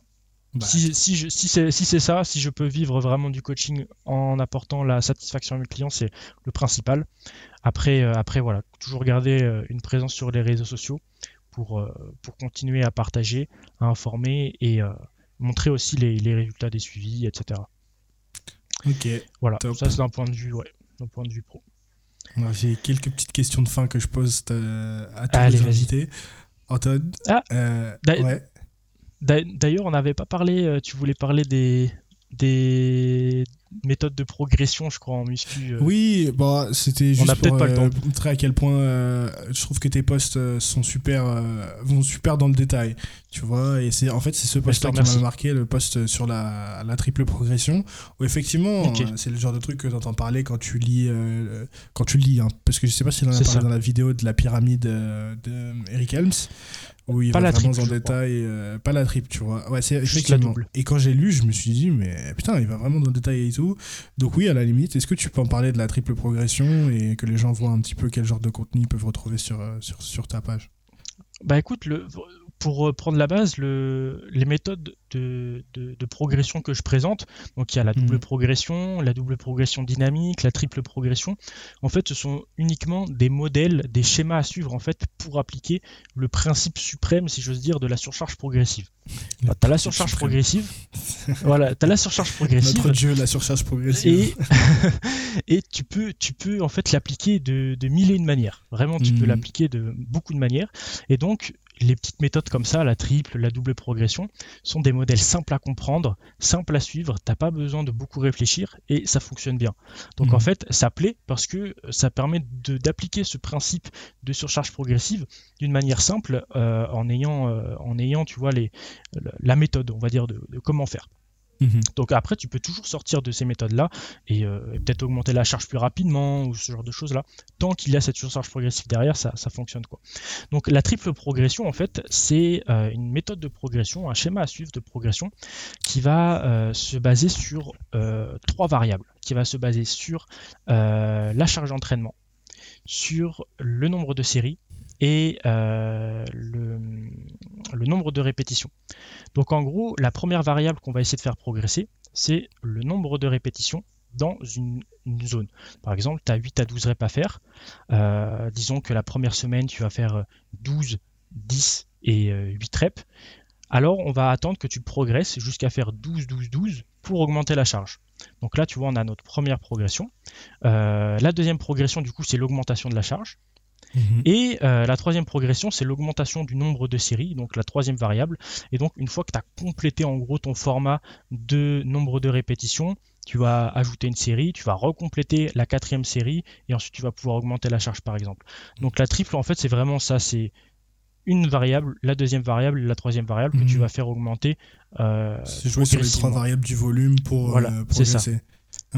Bah, si, si, si c'est ça, si je peux vivre vraiment du coaching en apportant la satisfaction à mes clients, c'est le principal. Après, euh, après, voilà, toujours garder euh, une présence sur les réseaux sociaux pour, euh, pour continuer à partager, à informer et euh, montrer aussi les, les, résultats des suivis, etc. Ok. Voilà, ça c'est d'un point de vue, ouais, d'un point de vue pro. J'ai quelques petites questions de fin que je pose à tous les invités. Antoine, ah, euh, D'ailleurs, on n'avait pas parlé, tu voulais parler des, des méthode de progression, je crois, en muscu. Euh. Oui, bah, c'était juste pour euh, montrer à quel point euh, je trouve que tes posts sont super, vont super dans le détail, tu vois. Et c'est en fait c'est ce post-là qui m'a marqué, le post sur la, la triple progression, où effectivement c'est le genre de truc que tu entends parler quand tu lis, quand tu lis, hein. parce que je sais pas si on en a parlé dans la vidéo de la pyramide de Eric Helms. Oui, il pas va la vraiment en détail. Euh, pas la triple, tu vois. Ouais, c'est effectivement. Et quand j'ai lu, je me suis dit, mais putain, il va vraiment dans le détail et tout. Donc, oui, à la limite, est-ce que tu peux en parler de la triple progression et que les gens voient un petit peu quel genre de contenu ils peuvent retrouver sur, euh, sur, sur ta page? Bah écoute, le, pour prendre la base, le, les méthodes de, de, progression que je présente, donc il y a la double mhm. progression, la double progression dynamique, la triple progression, en fait ce sont uniquement des modèles, des schémas à suivre en fait pour appliquer le principe suprême, si j'ose dire, de la surcharge progressive. Bah, tu as la surcharge progressive, voilà, tu as la surcharge progressive. Notre Dieu, la surcharge progressive. Et, et tu, peux, tu peux en fait l'appliquer de, de mille et une manières. Vraiment, tu peux mhm. l'appliquer de beaucoup de manières. Et donc, les petites méthodes comme ça, la triple, la double progression, sont des modèles simples à comprendre, simples à suivre, t'as pas besoin de beaucoup réfléchir et ça fonctionne bien. Donc en mhm. fait, ça plaît parce que ça permet d'appliquer ce principe de surcharge progressive d'une manière simple euh, en, ayant, euh, en ayant, tu vois, les, la méthode, on va dire, de comment faire. Mhm. Donc après, tu peux toujours sortir de ces méthodes-là et, euh, peut-être augmenter la charge plus rapidement ou ce genre de choses-là. Tant qu'il y a cette surcharge progressive derrière, ça, fonctionne quoi. Donc la triple progression, en fait, c'est euh, une méthode de progression, un schéma à suivre de progression qui va euh, se baser sur trois variables, qui va se baser sur la charge d'entraînement, sur le nombre de séries et euh, le, nombre de répétitions. Donc en gros, la première variable qu'on va essayer de faire progresser, c'est le nombre de répétitions dans une, zone. Par exemple, tu as 8 à 12 reps à faire. Euh, disons que la première semaine, tu vas faire 12, 10 et 8 euh, reps. Alors, on va attendre que tu progresses jusqu'à faire 12, 12, 12 pour augmenter la charge. Donc là, tu vois, on a notre première progression. la deuxième progression, du coup, c'est l'augmentation de la charge. Mhm. Et euh, la troisième progression, c'est l'augmentation du nombre de séries, donc la troisième variable. Et donc, une fois que tu as complété en gros ton format de nombre de répétitions, tu vas ajouter une série, tu vas recompléter la quatrième série, et ensuite tu vas pouvoir augmenter la charge par exemple. Donc la triple, en fait, c'est vraiment ça, c'est une variable, la deuxième variable, la troisième variable que tu mhm. vas faire augmenter. Euh, c'est jouer sur les trois variables du volume pour voilà, euh, progresser.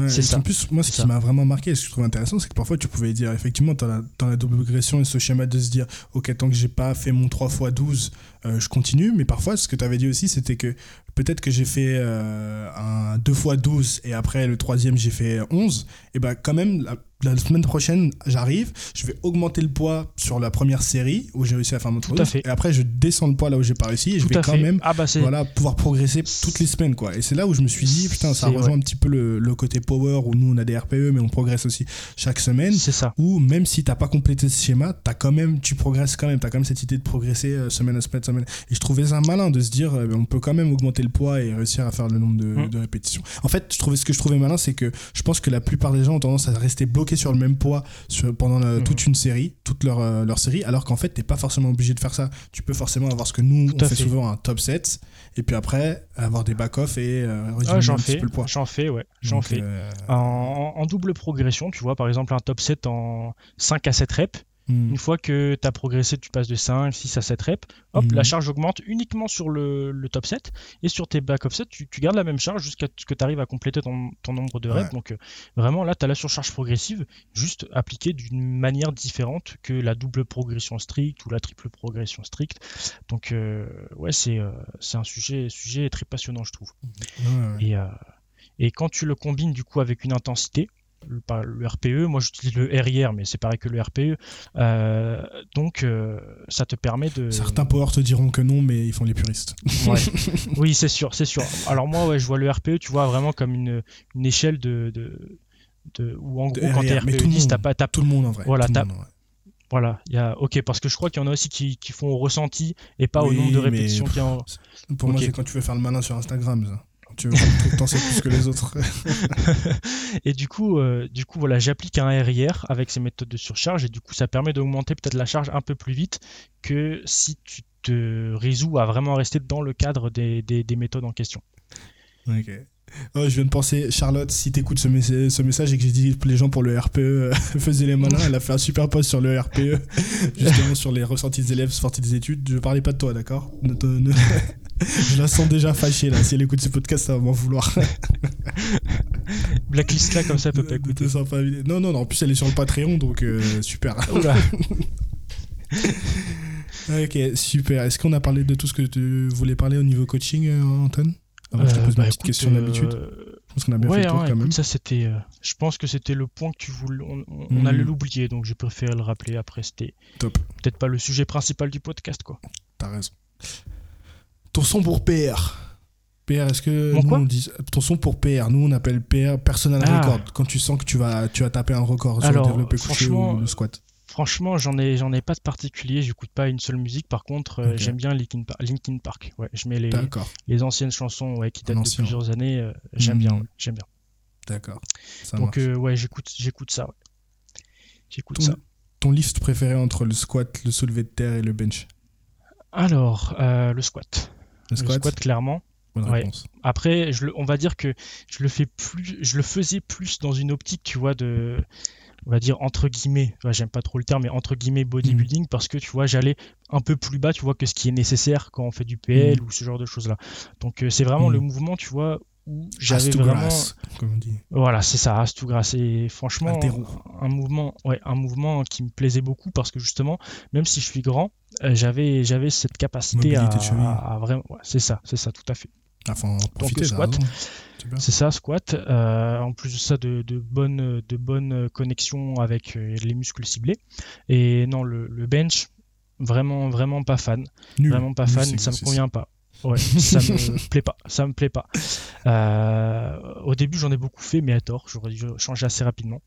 C'est En plus, moi, ce qui m'a vraiment marqué, ce que je trouve intéressant, c'est que parfois tu pouvais dire, effectivement, dans la, dans la double progression et ce schéma de se dire, ok, tant que j'ai pas fait mon 3 x 12, je continue. Mais parfois, ce que tu avais dit aussi, c'était que peut-être que j'ai fait euh, un 2 x 12 et après le troisième, j'ai fait 11. Et ben, quand même, la semaine prochaine, j'arrive, je vais augmenter le poids sur la première série où j'ai réussi à faire mon truc. Et après, je descends le poids là où j'ai pas réussi et je vais quand même ah bah voilà, pouvoir progresser toutes les semaines. Quoi. Et c'est là où je me suis dit, putain, ça rejoint un petit peu le, côté power où nous on a des RPE, mais on progresse aussi chaque semaine. C'est ça. Où même si t'as pas complété ce schéma, as quand même, tu progresses quand même. Tu as quand même cette idée de progresser euh, semaine à semaine, semaine. Et je trouvais ça malin de se dire, euh, on peut quand même augmenter le poids et réussir à faire le nombre de, mmh. de répétitions. En fait, je trouvais, ce que je trouvais malin, c'est que je pense que la plupart des gens ont tendance à rester bloqués sur le même poids pendant mhm. toute une série, toute leur, euh, leur série, alors qu'en fait, t'es pas forcément obligé de faire ça. Tu peux forcément avoir ce que nous, on fait, souvent, un top 7, et puis après, avoir des back-off et euh, ah, j'en fais, J'en fais, ouais, j'en fais. Euh, en, en, double progression, tu vois, par exemple, un top 7 en 5 à 7 reps, Hmm. Une fois que tu as progressé, tu passes de 5, 6 à 7 reps, hop, la hmm. charge augmente uniquement sur le, top 7 et sur tes back of set, tu, gardes la même charge jusqu'à ce que tu arrives à compléter ton, nombre de reps. Donc euh, vraiment là, tu as la surcharge progressive juste appliquée d'une manière différente que la double progression stricte ou la triple progression stricte. Donc euh, ouais, c'est euh, un sujet, sujet très passionnant, je trouve. Et, et quand tu le combines du coup avec une intensité, le, RPE, moi j'utilise le RIR, mais c'est pareil que le RPE. Euh, donc euh, ça te permet de. Certains power te diront que non, mais ils font les puristes. oui, c'est sûr, c'est sûr. Alors moi, ouais, je vois le RPE, tu vois, vraiment comme une, une échelle de, de, de, où en gros, quand t'es RPE 10, t'as pas. Tout le monde en vrai. Voilà, Voilà, il y a ok parce que je crois qu'il y en a aussi qui, qui font au ressenti et pas au nombre de répétitions qu'il y a. Pour moi, c'est quand tu veux faire le malin sur Instagram. Ça. Tu veux plus que les autres. et du coup, euh, du coup voilà, j'applique un RIR avec ces méthodes de surcharge et du coup, ça permet d'augmenter peut-être la charge un peu plus vite que si tu te résous à vraiment rester dans le cadre des, des, méthodes en question. Oh, je viens de penser, Charlotte, si tu écoutes ce, ce, message et que j'ai dit que les gens pour le RPE euh, faisaient les malins, elle a fait un super post sur le RPE, justement sur les ressentis des élèves sortis des études. Je parlais pas de toi, d'accord? Je la sens déjà fâchée là. Si elle écoute ce podcast, ça va m'en vouloir. Blacklist là, comme ça, elle peut pas écouter. Non, non, non. En plus, elle est sur le Patreon, donc euh, super. ok, super. Est-ce qu'on a parlé de tout ce que tu voulais parler au niveau coaching, euh, Anton je te pose ma euh, petite question d'habitude. Parce qu'on a bien fait le tour hein, quand même. Ça, c'était, je pense que c'était le point que tu voulais. On, on allait hmm. l'oublier, donc j'ai préféré le rappeler. Après, c'était peut-être pas le sujet principal du podcast, quoi. T'as raison. Ton son pour PR. PR, est-ce que nous, on dit ton son pour PR, nous on appelle PR personal ah. record quand tu sens que tu vas tu vas taper un record sur le développé couché ou le squat. Franchement, j'en ai j'en ai pas de particulier, j'écoute pas une seule musique. Par contre, euh, j'aime bien Linkin, Linkin, Park. Ouais, je mets les, les anciennes chansons ouais, qui datent de plusieurs années, euh, j'aime bien, hmm. j'aime bien. D'accord. Donc euh, ouais, j'écoute j'écoute ça. J'écoute ça. Ton lift préféré entre le squat, le soulevé de terre et le bench? Alors, le squat. Le squat, clairement. Bonne Ouais. réponse. Après, je le- on va dire que je le fais plus, je le faisais plus dans une optique, tu vois, de, on va dire entre guillemets, ouais, j'aime pas trop le terme, mais entre guillemets bodybuilding, parce que tu vois, j'allais un peu plus bas, tu vois, que ce qui est nécessaire quand on fait du PL ou ce genre de choses-là. Donc euh, c'est vraiment Mhm. le mouvement, tu vois, où j'avais vraiment, grass, comme on dit. voilà, c'est ça, ass to grass. Et franchement, un mouvement, ouais, un mouvement qui me plaisait beaucoup parce que justement, même si je suis grand, euh, j'avais, j'avais cette capacité à, Mobilité vraiment, ouais, c'est ça, c'est ça, tout à fait. Enfin, en profiter, t'as squat. C'est ça, squat. Euh, en plus de ça, de, de bonnes, de bonnes connexions avec euh, les muscles ciblés. Et non, le, le bench, vraiment, vraiment pas fan. Nul. Vraiment pas fan, ça me convient pas. Ouais, ça me plaît pas, ça me plaît pas. Euh, au début, j'en ai beaucoup fait, mais à tort. J'aurais dû changer assez rapidement.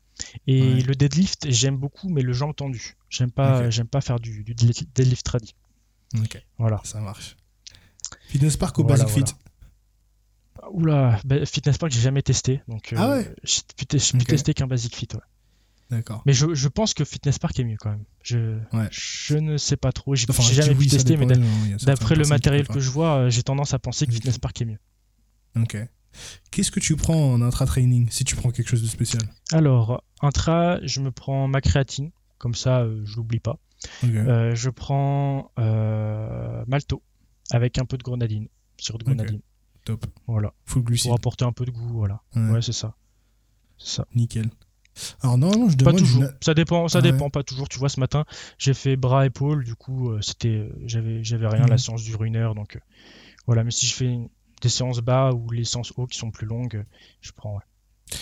Et Ouais. le deadlift, j'aime beaucoup, mais le jambe tendu. J'aime pas, j'aime pas faire du, du deadlift tradi. Ok, Voilà. ça marche. Fitness Park ou Voilà, Basic Fit Oula, bah, Fitness Park, j'ai jamais testé. Donc, Ah euh, ouais j'ai plus, te- j'ai plus Ok. testé qu'un Basic Fit. ouais. D'accord. Mais je, je pense que Fitness Park est mieux quand même. Je, Ouais. je ne sais pas trop. J'ai Enfin, je jamais pu oui, tester, mais d'après le matériel que je vois, euh, j'ai tendance à penser que. Fitness Park est mieux. Ok. Qu'est-ce que tu prends en intra-training si tu prends quelque chose de spécial? Alors, intra, je me prends ma créatine. Comme ça, euh, je l'oublie pas. Ok. Euh, je prends euh, Malto avec un peu de grenadine. Sirop de grenadine. Top. Voilà. Full glucide. Pour apporter un peu de goût. Voilà. Ouais, Ouais, c'est ça. Ça. Nickel. Alors, normalement, je Pas demande. toujours. une- Ça dépend, ça Ah ouais. dépend pas toujours. Tu vois, ce matin, j'ai fait bras épaules. Du coup, euh, c'était, euh, j'avais, j'avais rien. La séance dure une heure, donc euh, voilà. Mais si je fais une- des séances bas ou les séances haut qui sont plus longues, je prends. Ouais.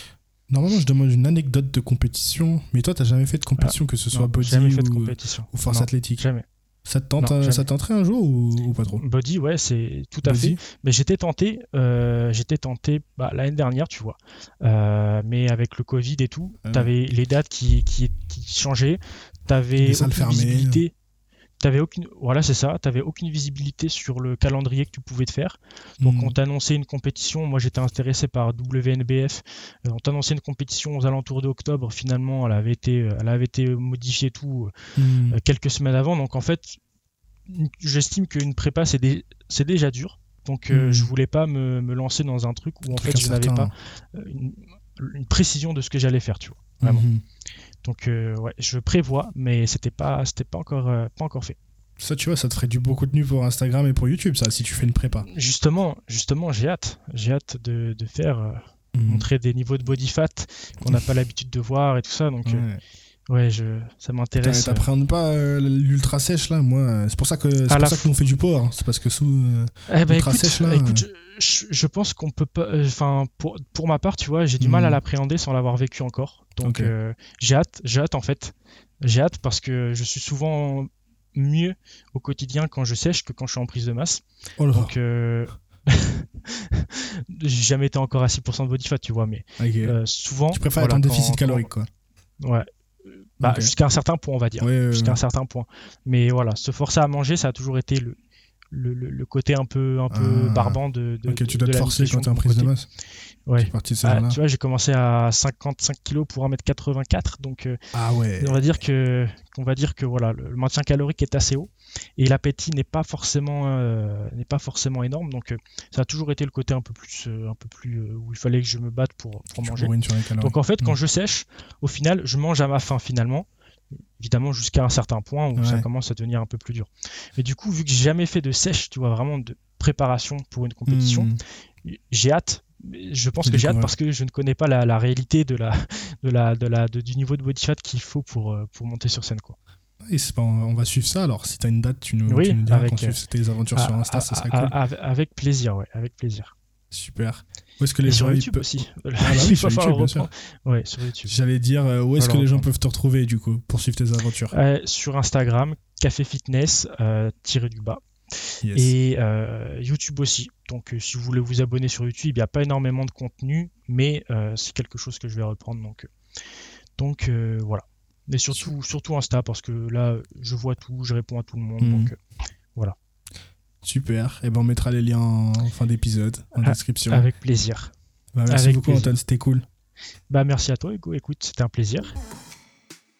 Normalement, je demande une anecdote de compétition. Mais toi, t'as jamais fait de compétition, que ce soit Non, body jamais fait de ou, compétition. ou force Non, athlétique. Jamais. Ça te tente, Non, euh, ça tenterait un jour ou, ou pas trop? Body, ouais, c'est tout à Body fait. Mais j'étais tenté, euh, j'étais tenté bah, l'année dernière, tu vois. Euh, mais avec le Covid et tout, Ah ouais. t'avais les dates qui, qui, qui changeaient, t'avais aucune visibilité. T'avais aucune, voilà, c'est ça. T'avais aucune visibilité sur le calendrier que tu pouvais te faire. Donc, Hmm. on t'annonçait une compétition. Moi, j'étais intéressé par WNBF. Euh, on t'annonçait une compétition aux alentours d'octobre. Finalement, elle avait été, elle avait été modifiée tout Hmm. euh, quelques semaines avant. Donc en fait, j'estime qu'une prépa c'est dé- c'est déjà dur. Donc euh, Mhm. je voulais pas me, me lancer dans un truc où en fait je n'avais pas euh, une, une précision de ce que j'allais faire, tu vois. Vraiment. Mhm. Donc euh, ouais, je prévois, mais c'était pas c'était pas encore euh, pas encore fait. Ça, tu vois, ça te ferait du beau contenu pour Instagram et pour YouTube, ça, si tu fais une prépa. Justement, justement, j'ai hâte, j'ai hâte de, de faire euh, Mhm. montrer des niveaux de body fat qu'on n'a pas l'habitude de voir et tout ça. Donc euh, Ouais. Ouais, je ça m'intéresse. euh, T'appréhendes pas euh, l'ultra sèche là Moi, euh, c'est pour ça que c'est pour ça que nous fait du power. hein. C'est parce que sous. euh, Eh ben, ultra écoute, sèche, là, écoute, euh. je, pense qu'on peut pas. Enfin, pour, pour ma part, tu vois, j'ai du mal Mhm. à l'appréhender sans l'avoir vécu encore. Donc, euh, j'ai hâte, j'ai hâte en fait. J'ai hâte parce que je suis souvent mieux au quotidien quand je sèche que quand je suis en prise de masse. Oh là. Donc, j'ai jamais été encore à 6% de body fat, tu vois, mais souvent. tu préfères voilà, être en déficit quand- calorique quoi. Ouais. Bah, jusqu'à un certain point, on va dire jusqu'à un certain point. Mais voilà, se forcer à manger, ça a toujours été le, le, le- le côté un peu, un peu Ah. barbant de, de, Ok, tu de dois te la forcer quand t'es en de prise de masse. Ouais. Parti de ces Ah, tu vois, j'ai commencé à 55 kilos pour 1m84, donc euh, Ah ouais. on va dire que, on va dire que voilà, le maintien calorique est assez haut et l'appétit n'est pas forcément, euh, n'est pas forcément énorme, donc euh, ça a toujours été le côté un peu plus, euh, un peu plus où il fallait que je me batte pour, manger. Donc en fait, quand Mm. je sèche, au final, je mange à ma faim finalement. Évidemment, jusqu'à un certain point où ça commence à devenir un peu plus dur. Mais du coup, vu que j'ai jamais fait de sèche, tu vois, vraiment de préparation pour une compétition, Mm. j'ai hâte. Je pense que j'ai hâte parce que je ne connais pas la, la réalité de la, de la, de la, de- du niveau de body fat qu'il faut pour, pour monter sur scène. Quoi. Et c'est pas- on va suivre ça alors. Si t'as une date, tu nous, Oui, tu nous diras qu'on suive tes aventures sur Ah, Insta, ça ah, serait ah, cool. ah, Avec plaisir, ouais, avec plaisir. Super. Où est-ce que les Et sur gens YouTube peuvent- aussi. bah oui, sur YouTube, bien sûr. Ouais, sur YouTube. J'allais dire euh, où est-ce que les gens reprendre. peuvent te retrouver du coup pour suivre tes aventures? Euh, sur Instagram, Café Fitness, euh, tiré du bas. Yes. Et euh, YouTube aussi. Donc euh, si vous voulez vous abonner sur YouTube, il n'y a pas énormément de contenu, mais euh, c'est quelque chose que je vais reprendre. Donc, euh, donc euh, voilà. Mais surtout, surtout Insta, parce que là, je vois tout, je réponds à tout le monde. Donc, euh, Super. Et ben on mettra les liens en fin d'épisode, en Ah, description. avec plaisir. Bah, merci avec beaucoup plaisir. Antoine, c'était cool. Bah merci à toi, Hugo. Écoute, c'était un plaisir.